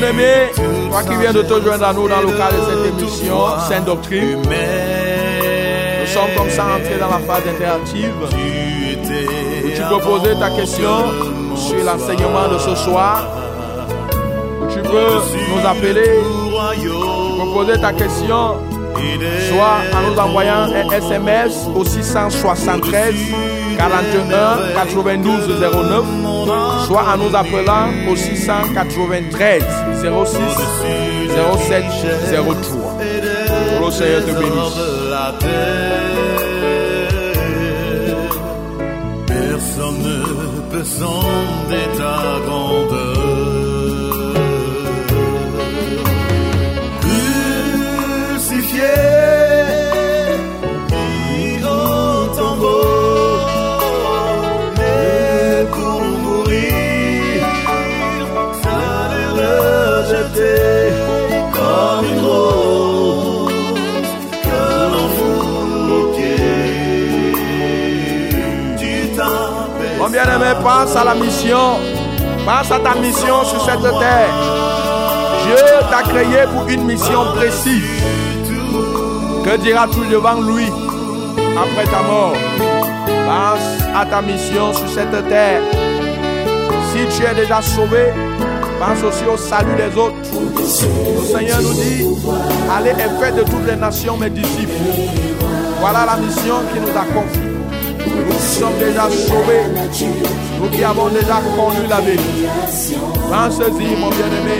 Bien-aimé, toi qui viens de te joindre à nous dans le cadre de cette émission Sainte Doctrine, nous sommes comme ça entrés dans la phase interactive. Où tu peux poser ta question sur l'enseignement de ce soir. Où tu peux nous appeler, tu peux poser ta question soit en nous envoyant un SMS au 673 41 92 09, soit en nous appelant au 693 06 07 03. Que le Seigneur te bénisse. Personne ne peut sonder ta. Mon bien-aimé, pense à la mission. Pense à ta mission sur cette terre. Dieu t'a créé pour une mission précise. Que diras-tu devant lui après ta mort? Pense à ta mission sur cette terre. Si tu es déjà sauvé, pense aussi au salut des autres. Le Seigneur nous dit, allez et faites de toutes les nations mes disciples. Voilà la mission qui nous a confiée. Nous qui sommes déjà sauvés, nous qui avons déjà connu la vérité. Pense-y, mon bien-aimé.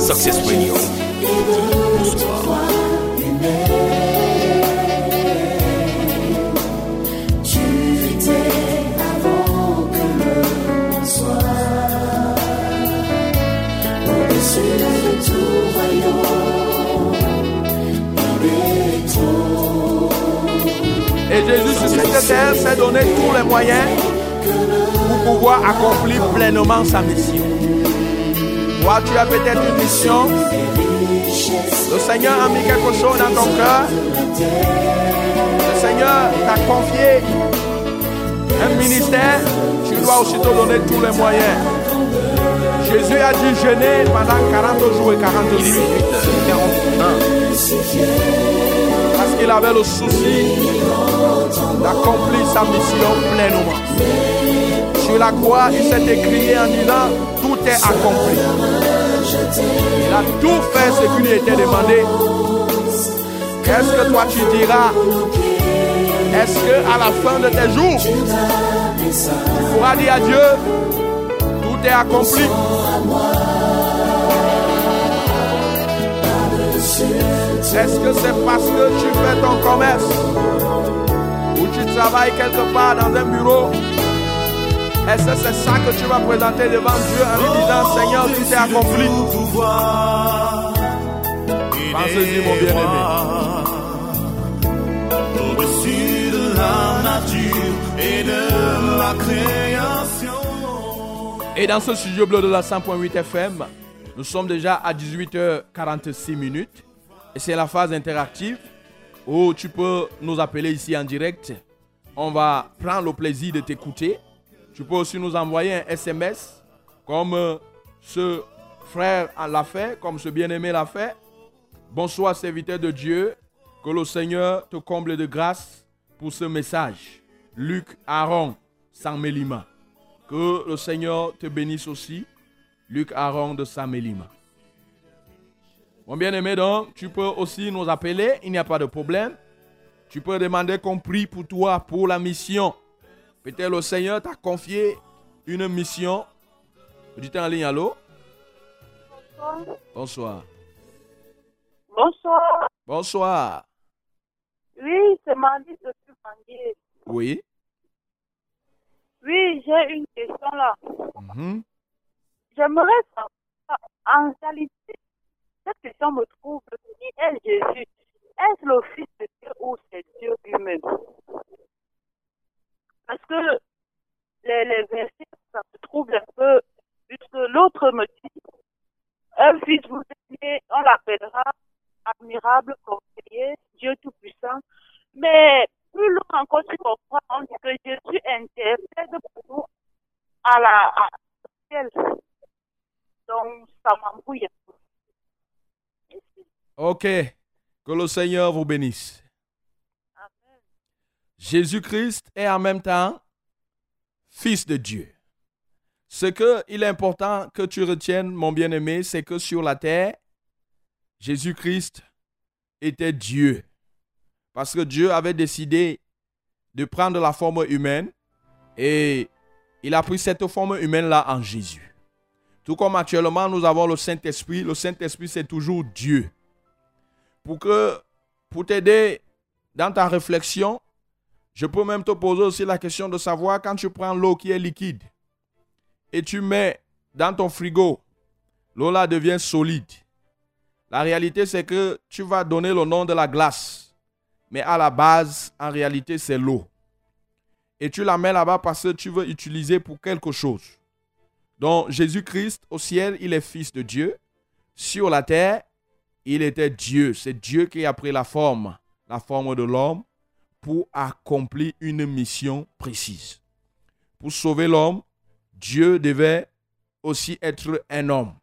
Success Radio. Et Jésus sur cette terre s'est donné tous les moyens pour pouvoir accomplir pleinement sa mission. Toi, tu as peut-être une mission. Le Seigneur a mis quelque chose dans ton cœur. Le Seigneur t'a confié un ministère. Tu dois aussi te donner tous les moyens. Jésus a dû jeûner pendant 40 jours et 40 nuits. 41. Parce qu'il avait le souci d'accomplir sa mission pleinement. Sur la croix, il s'est écrié en disant Tout est accompli. Il a tout fait ce qui lui était demandé. Qu'est-ce que toi tu diras? Est-ce que à la fin de tes jours, tu pourras dire à Dieu Tout est accompli? Est-ce que c'est parce que tu fais ton commerce ou tu travailles quelque part dans un bureau? Est-ce que c'est ça que tu vas présenter devant Dieu en lui disant Seigneur, tout est accompli? Pensez-y, mon bien-aimé. Au-dessus de la nature et de la création. Et dans ce studio bleu de la 100.8 FM, nous sommes déjà à 18h46 minutes. Et c'est la phase interactive où tu peux nous appeler ici en direct. On va prendre le plaisir de t'écouter. Tu peux aussi nous envoyer un SMS comme euh, ce frère l'a fait, comme ce bien-aimé l'a fait. Bonsoir, serviteur de Dieu. Que le Seigneur te comble de grâce pour ce message. Luc Aaron, Samelima. Que le Seigneur te bénisse aussi. Luc Aaron de Samelima. Mon bien-aimé, donc, tu peux aussi nous appeler, il n'y a pas de problème. Tu peux demander qu'on prie pour toi, pour la mission. Peut-être le Seigneur t'a confié une mission. Dites en ligne, allô? Bonsoir. Bonsoir. Bonsoir. Oui, c'est Mandy de Tubangué. Oui. Oui, j'ai une question là. Mhm. J'aimerais savoir, en réalité, cette question me trouve, qui est Jésus Est-ce le Fils de Dieu ou c'est Dieu lui-même? Parce que les, versets, ça me trouble un peu, puisque l'autre me dit, un fils vous aimez, on l'appellera admirable, conseiller, Dieu Tout-Puissant. Mais plus loin encore, tu comprends, on dit que Jésus intercède pour nous à la à ciel. Donc, ça m'embrouille. Ok. Que le Seigneur vous bénisse. Jésus-Christ est en même temps Fils de Dieu. Ce qu'il est important que tu retiennes, mon bien-aimé, c'est que sur la terre, Jésus-Christ était Dieu. Parce que Dieu avait décidé de prendre la forme humaine et il a pris cette forme humaine-là en Jésus. Tout comme actuellement nous avons le Saint-Esprit, le Saint-Esprit c'est toujours Dieu. Pour que pour t'aider dans ta réflexion, je peux même te poser aussi la question de savoir quand tu prends l'eau qui est liquide et tu mets dans ton frigo, l'eau là devient solide. La réalité, c'est que tu vas donner le nom de la glace. Mais à la base, en réalité, c'est l'eau. Et tu la mets là-bas parce que tu veux utiliser pour quelque chose. Donc, Jésus-Christ, au ciel, il est fils de Dieu. Sur la terre, il était Dieu. C'est Dieu qui a pris la forme, la forme de l'homme, pour accomplir une mission précise. Pour sauver l'homme, Dieu devait aussi être un homme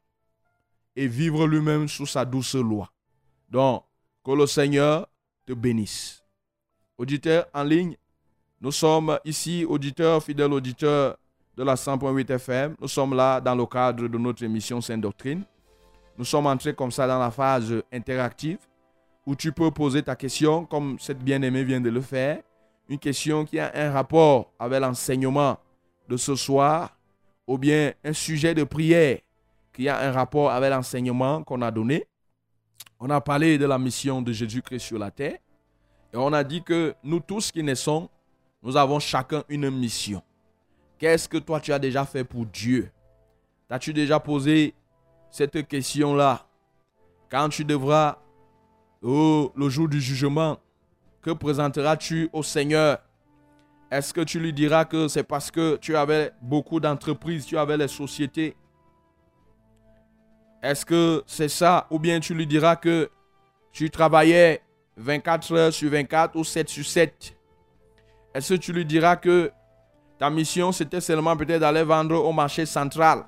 et vivre lui-même sous sa douce loi. Donc, que le Seigneur te bénisse. Auditeurs en ligne, nous sommes ici, auditeurs, fidèles auditeurs de la 100.8 FM. Nous sommes là dans le cadre de notre émission Sainte Doctrine. Nous sommes entrés comme ça dans la phase interactive où tu peux poser ta question comme cette bien-aimée vient de le faire. Une question qui a un rapport avec l'enseignement de ce soir ou bien un sujet de prière qui a un rapport avec l'enseignement qu'on a donné. On a parlé de la mission de Jésus-Christ sur la terre. Et on a dit que nous tous qui naissons, nous avons chacun une mission. Qu'est-ce que toi tu as déjà fait pour Dieu? As-tu déjà posé cette question-là? Quand tu devras, oh, le jour du jugement, que présenteras-tu au Seigneur? Est-ce que tu lui diras que c'est parce que tu avais beaucoup d'entreprises, tu avais les sociétés? Est-ce que c'est ça? Ou bien tu lui diras que tu travaillais 24 heures sur 24 ou 7 sur 7 Est-ce que tu lui diras que ta mission c'était seulement peut-être d'aller vendre au marché central?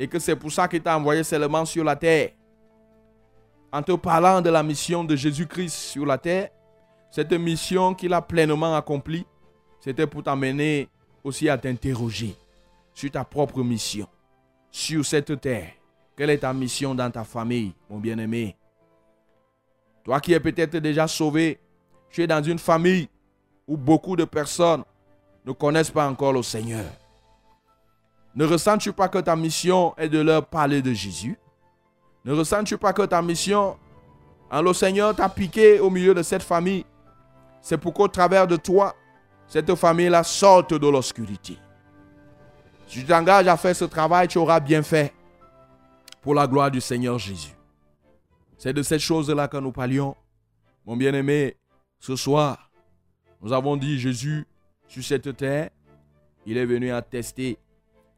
Et que c'est pour ça qu'il t'a envoyé seulement sur la terre? En te parlant de la mission de Jésus-Christ sur la terre, cette mission qu'il a pleinement accomplie, c'était pour t'amener aussi à t'interroger sur ta propre mission, sur cette terre. Quelle est ta mission dans ta famille, mon bien-aimé? Toi qui es peut-être déjà sauvé, tu es dans une famille où beaucoup de personnes ne connaissent pas encore le Seigneur. Ne ressens-tu pas que ta mission est de leur parler de Jésus? Ne ressens-tu pas que ta mission, en le Seigneur t'a piqué au milieu de cette famille? C'est pour qu'au travers de toi, cette famille-là sorte de l'obscurité. Si tu t'engages à faire ce travail, tu auras bien fait pour la gloire du Seigneur Jésus. C'est de cette chose-là que nous parlions. Mon bien-aimé, ce soir, nous avons dit Jésus sur cette terre, il est venu attester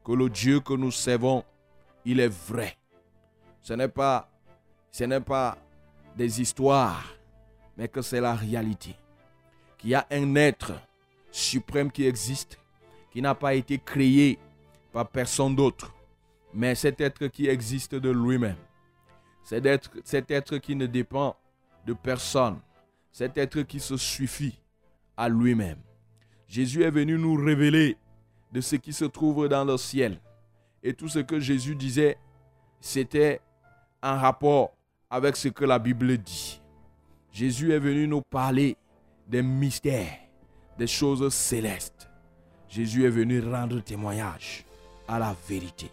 que le Dieu que nous servons, il est vrai. Ce n'est pas, des histoires, mais que c'est la réalité. Qu'il y a un être suprême qui existe, qui n'a pas été créé par personne d'autre, mais cet être qui existe de lui-même. Cet être qui ne dépend de personne. Cet être qui se suffit à lui-même. Jésus est venu nous révéler de ce qui se trouve dans le ciel. Et tout ce que Jésus disait, c'était en rapport avec ce que la Bible dit. Jésus est venu nous parler des mystères, des choses célestes. Jésus est venu rendre témoignage à la vérité,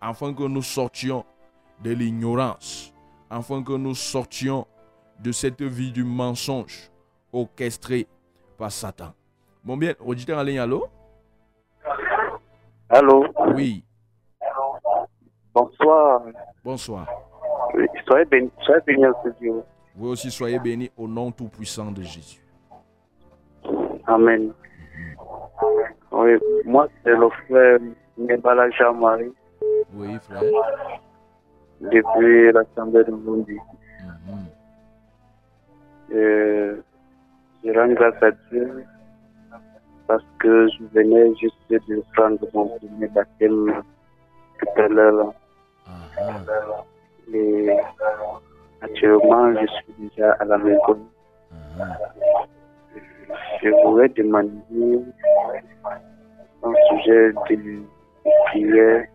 afin que nous sortions de l'ignorance, afin que nous sortions de cette vie du mensonge orchestrée par Satan. Mon bien, auditeur en ligne, allô? Allô? Oui, Bonsoir. bonsoir. Soyez bénis soyez bénis au studio. Vous aussi soyez bénis au nom tout-puissant de Jésus. Amen. Oui, moi, c'est le frère Nebala Jean-Marie Oui, frère. depuis l'Assemblée de Burundi. Mhm. Euh, je rends grâce à Dieu parce que je venais juste de prendre mon premier baptême tout à l'heure. Ah, actuellement, je suis déjà à la maison. ah. Je voudrais demander un sujet de prière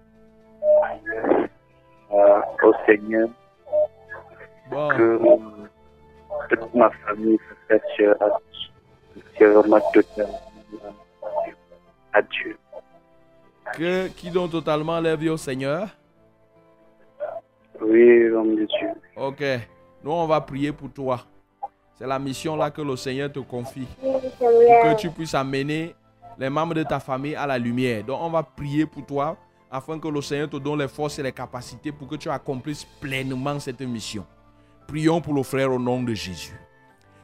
euh, au Seigneur que toute ma famille entièrement totalement à Dieu. que, qui donc totalement lève au Seigneur? Oui, homme de Dieu. Ok. Nous, on va prier pour toi. C'est la mission là que le Seigneur te confie. Pour que tu puisses amener les membres de ta famille à la lumière. Donc, on va prier pour toi afin que le Seigneur te donne les forces et les capacités pour que tu accomplisses pleinement cette mission. Prions pour le frère au nom de Jésus.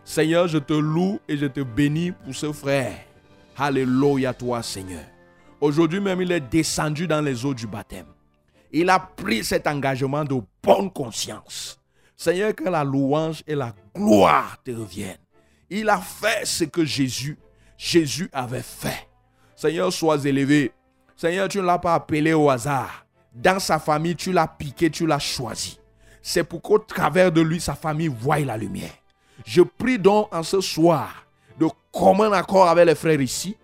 Seigneur, je te loue et je te bénis pour ce frère. Alléluia toi, Seigneur. Aujourd'hui même, il est descendu dans les eaux du baptême. Il a pris cet engagement de bonne conscience. Seigneur, que la louange et la gloire te reviennent. Il a fait ce que Jésus, Jésus avait fait. Seigneur, sois élevé. Seigneur, tu ne l'as pas appelé au hasard. Dans sa famille, tu l'as piqué, tu l'as choisi. C'est pour qu'au travers de lui, sa famille voie la lumière. Je prie donc en ce soir, de commun accord avec les frères ici,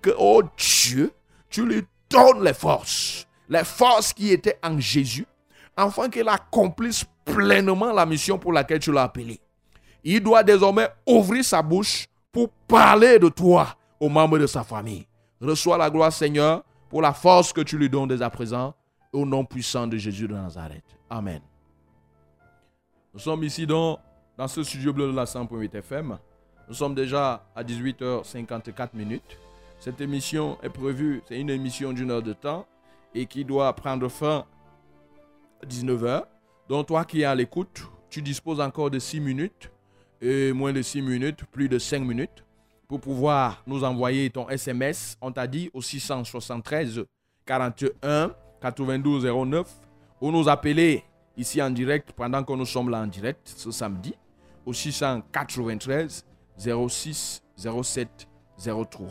que, oh Dieu, tu lui donnes les forces, les forces qui étaient en Jésus, afin qu'il accomplisse pleinement la mission pour laquelle tu l'as appelé. Il doit désormais ouvrir sa bouche pour parler de toi aux membres de sa famille. Reçois la gloire, Seigneur, pour la force que tu lui donnes dès à présent. au nom puissant de Jésus de Nazareth. Amen. Nous sommes ici dans, dans ce studio bleu de la 100.8 FM. Nous sommes déjà à 18h54 minutes. Cette émission est prévue, c'est une émission d'une heure de temps et qui doit prendre fin à 19h. Donc toi qui es à l'écoute, tu disposes encore de 6 minutes, et moins de 6 minutes, plus de 5 minutes, pour pouvoir nous envoyer ton SMS, on t'a dit, au 673 41 92 09, ou nous appeler ici en direct pendant que nous sommes là en direct ce samedi, au 693 06 07 03.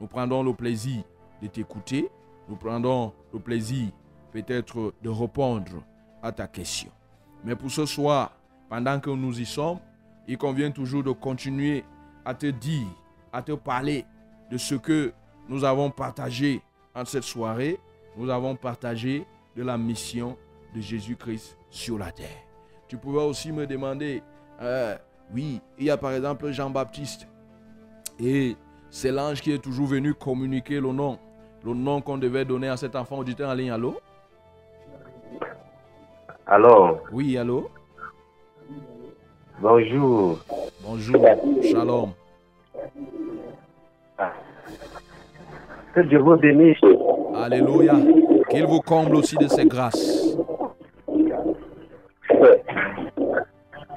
Nous prendrons le plaisir de t'écouter, nous prendrons le plaisir peut-être de répondre à ta question. Mais pour ce soir, pendant que nous y sommes, il convient toujours de continuer à te dire, à te parler de ce que nous avons partagé en cette soirée. Nous avons partagé de la mission de Jésus-Christ sur la terre. Tu pouvais aussi me demander, euh, oui, il y a par exemple Jean-Baptiste. Et c'est l'ange qui est toujours venu communiquer le nom, le nom qu'on devait donner à cet enfant auditeur en ligne. Allô? Allô? Oui, allô? Bonjour. Bonjour, shalom. Que Dieu vous bénisse. Alléluia. Qu'il vous comble aussi de ses grâces.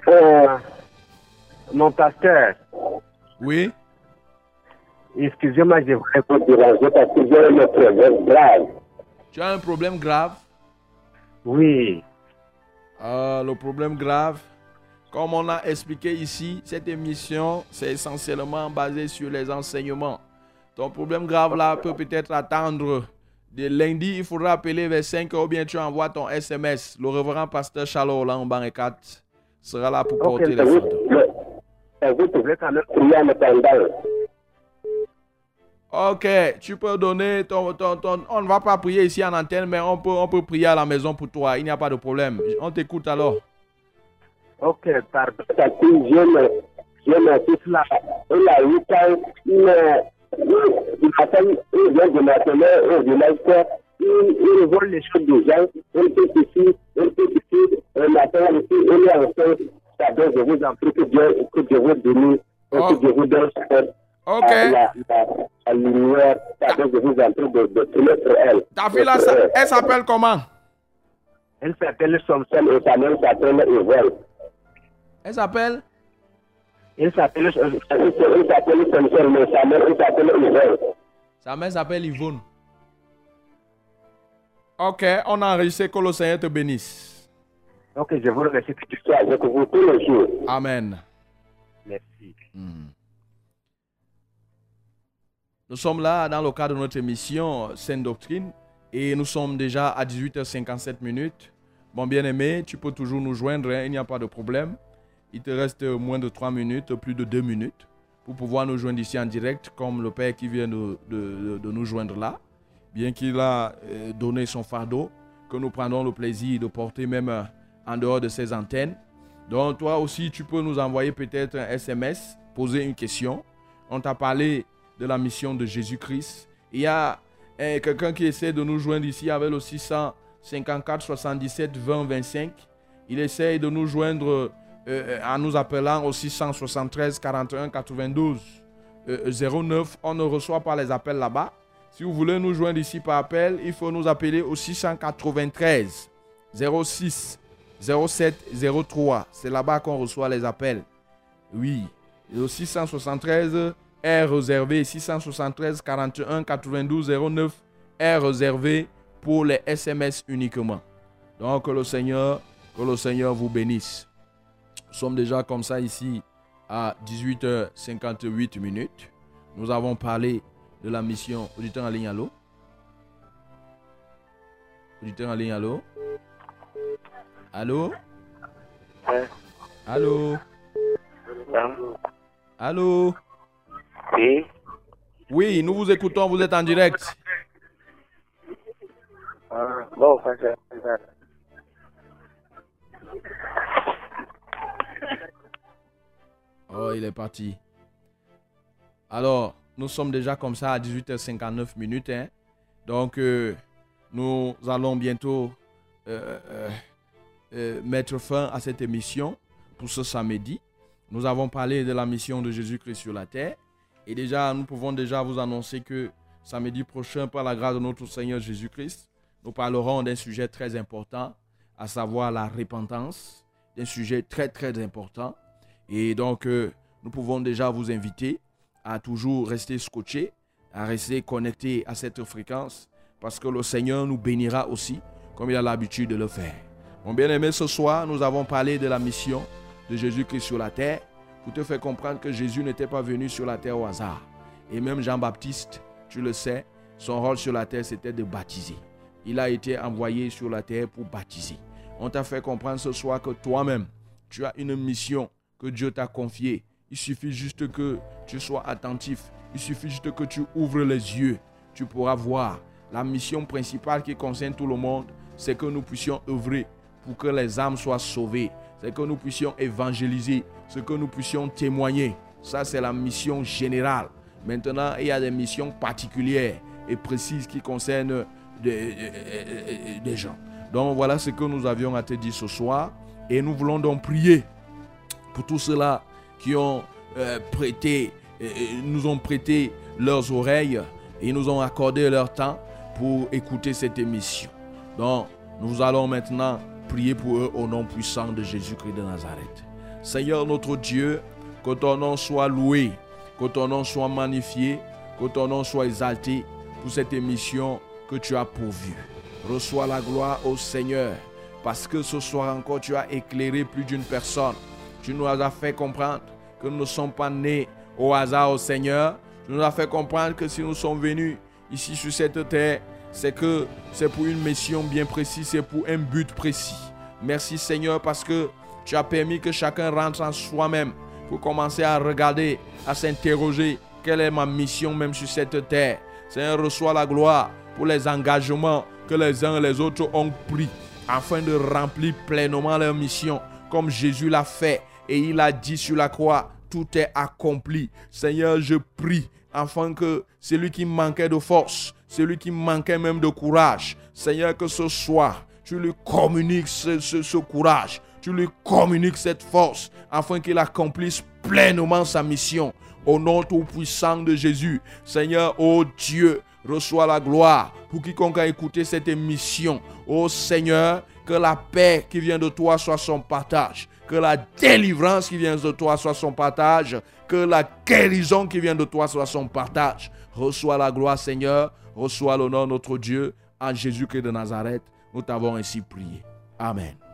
Euh, mon pasteur, Oui? Excusez-moi, je voudrais vous déranger parce que j'ai un problème grave. Tu as un problème grave? Oui. Ah, le problème grave, comme on a expliqué ici, cette émission, c'est essentiellement basé sur les enseignements. Ton problème grave là peut peut-être attendre de lundi, il faudra appeler vers 5 heures ou bien tu envoies ton SMS. Le révérend pasteur Charles là en 4 sera là pour porter les vous, vous quand même prier en attendant. Ok, tu peux donner ton, ton, ton- On ne va pas prier ici en antenne, mais on peut, on peut prier à la maison pour toi. Il n'y a pas de problème. On t'écoute alors. Ok, pardon. Que j'ai mon fils là, il a 8 ans, il, il, il il vient de village, que il, il vole les choses des gens, il fait ici, il fait ici, un matin ici, il est enceinte. Pardon, je vous en prie que Dieu, que Dieu vous bénisse, et Oh. que Dieu vous donne Ok. la, la, la lumière, pardon, je vous en prie de, de prier pour elle. Ta fille là, ça- elle s'appelle comment? Elle s'appelle Somson et sa mère s'appelle Yvonne. Elle s'appelle? Il s'appelle il s'appelle Samson, mais sa mère s'appelle Yvonne. Sa mère s'appelle Yvonne. Ok, on a enregistré que le Seigneur te bénisse. Donc je vous remercie que tu sois avec vous tous les jours. Amen. Merci. Hmm. Nous sommes là dans le cadre de notre émission Sainte Doctrine et nous sommes déjà à 18h57 minutes. Mon bien-aimé, tu peux toujours nous joindre, hein, il n'y a pas de problème. Il te reste moins de 3 minutes, plus de 2 minutes pour pouvoir nous joindre ici en direct comme le Père qui vient de, de- nous joindre là. Bien qu'il a euh, donné son fardeau, que nous prendrons le plaisir de porter même euh, en dehors de ces antennes. Donc toi aussi, tu peux nous envoyer peut-être un SMS, poser une question. On t'a parlé de la mission de Jésus-Christ. Il y a eh, quelqu'un qui essaie de nous joindre ici avec le 654 77 20 25. Il essaye de nous joindre euh, en nous appelant au 673 41 92 euh, 09. On ne reçoit pas les appels là-bas. Si vous voulez nous joindre ici par appel, il faut nous appeler au 693 06 07 03. C'est là-bas qu'on reçoit les appels. Oui. Au 673 est réservé. 673 41 92 09 est réservé pour les SMS uniquement. Donc que le Seigneur, que le Seigneur vous bénisse. Nous sommes déjà comme ça ici à 18h58 minutes. Nous avons parlé de la mission. Auditeur en ligne, allô? Auditeur en ligne, allô? Allô? Allô? Allô? Oui. Oui, nous vous écoutons, vous êtes en direct. Bon, frère. Oh, il est parti. Alors, nous sommes déjà comme ça à 18h59 minutes. hein. Donc, euh, nous allons bientôt euh, euh, mettre fin à cette émission pour ce samedi. Nous avons parlé de la mission de Jésus-Christ sur la terre. Et déjà, nous pouvons déjà vous annoncer que samedi prochain, par la grâce de notre Seigneur Jésus-Christ, nous parlerons d'un sujet très important, à savoir la repentance, d'un sujet très très important. Et donc, euh, nous pouvons déjà vous inviter à toujours rester scotché, à rester connecté à cette fréquence, parce que le Seigneur nous bénira aussi, comme il a l'habitude de le faire. Mon bien-aimé, ce soir, nous avons parlé de la mission de Jésus-Christ sur la terre, pour te faire comprendre que Jésus n'était pas venu sur la terre au hasard. Et même Jean-Baptiste, tu le sais, son rôle sur la terre, c'était de baptiser. Il a été envoyé sur la terre pour baptiser. On t'a fait comprendre ce soir que toi-même, tu as une mission que Dieu t'a confiée. Il suffit juste que tu sois attentif. Il suffit juste que tu ouvres les yeux. Tu pourras voir. La mission principale qui concerne tout le monde, c'est que nous puissions œuvrer pour que les âmes soient sauvées. C'est que nous puissions évangéliser. C'est que nous puissions témoigner. Ça, c'est la mission générale. Maintenant, il y a des missions particulières et précises qui concernent des gens. Donc voilà ce que nous avions à te dire ce soir. Et nous voulons donc prier pour tous ceux-là qui ont euh, prêté, euh, nous ont prêté leurs oreilles et nous ont accordé leur temps pour écouter cette émission. Donc, nous allons maintenant prier pour eux au nom puissant de Jésus-Christ de Nazareth. Seigneur notre Dieu, que ton nom soit loué, que ton nom soit magnifié, que ton nom soit exalté pour cette émission que tu as pourvue. Reçois la gloire au Seigneur, parce que ce soir encore tu as éclairé plus d'une personne. Tu nous as fait comprendre que nous ne sommes pas nés au hasard au Seigneur. Tu nous as fait comprendre que si nous sommes venus ici sur cette terre, c'est que c'est pour une mission bien précise, c'est pour un but précis. Merci Seigneur parce que tu as permis que chacun rentre en soi-même pour commencer à regarder, à s'interroger quelle est ma mission même sur cette terre. Seigneur, reçois la gloire pour les engagements que les uns et les autres ont pris afin de remplir pleinement leur mission comme Jésus l'a fait et il a dit sur la croix, tout est accompli. Seigneur, je prie afin que celui qui manquait de force, celui qui manquait même de courage, Seigneur, que ce soir, tu lui communiques ce, ce- ce courage, tu lui communiques cette force afin qu'il accomplisse pleinement sa mission. Au nom tout puissant de Jésus, Seigneur, oh Dieu, reçois la gloire pour quiconque a écouté cette émission. Oh Seigneur, que la paix qui vient de toi soit son partage. Que la délivrance qui vient de toi soit son partage. Que la guérison qui vient de toi soit son partage. Reçois la gloire, Seigneur. Reçois l'honneur, notre Dieu. En Jésus-Christ de Nazareth, nous t'avons ainsi prié. Amen.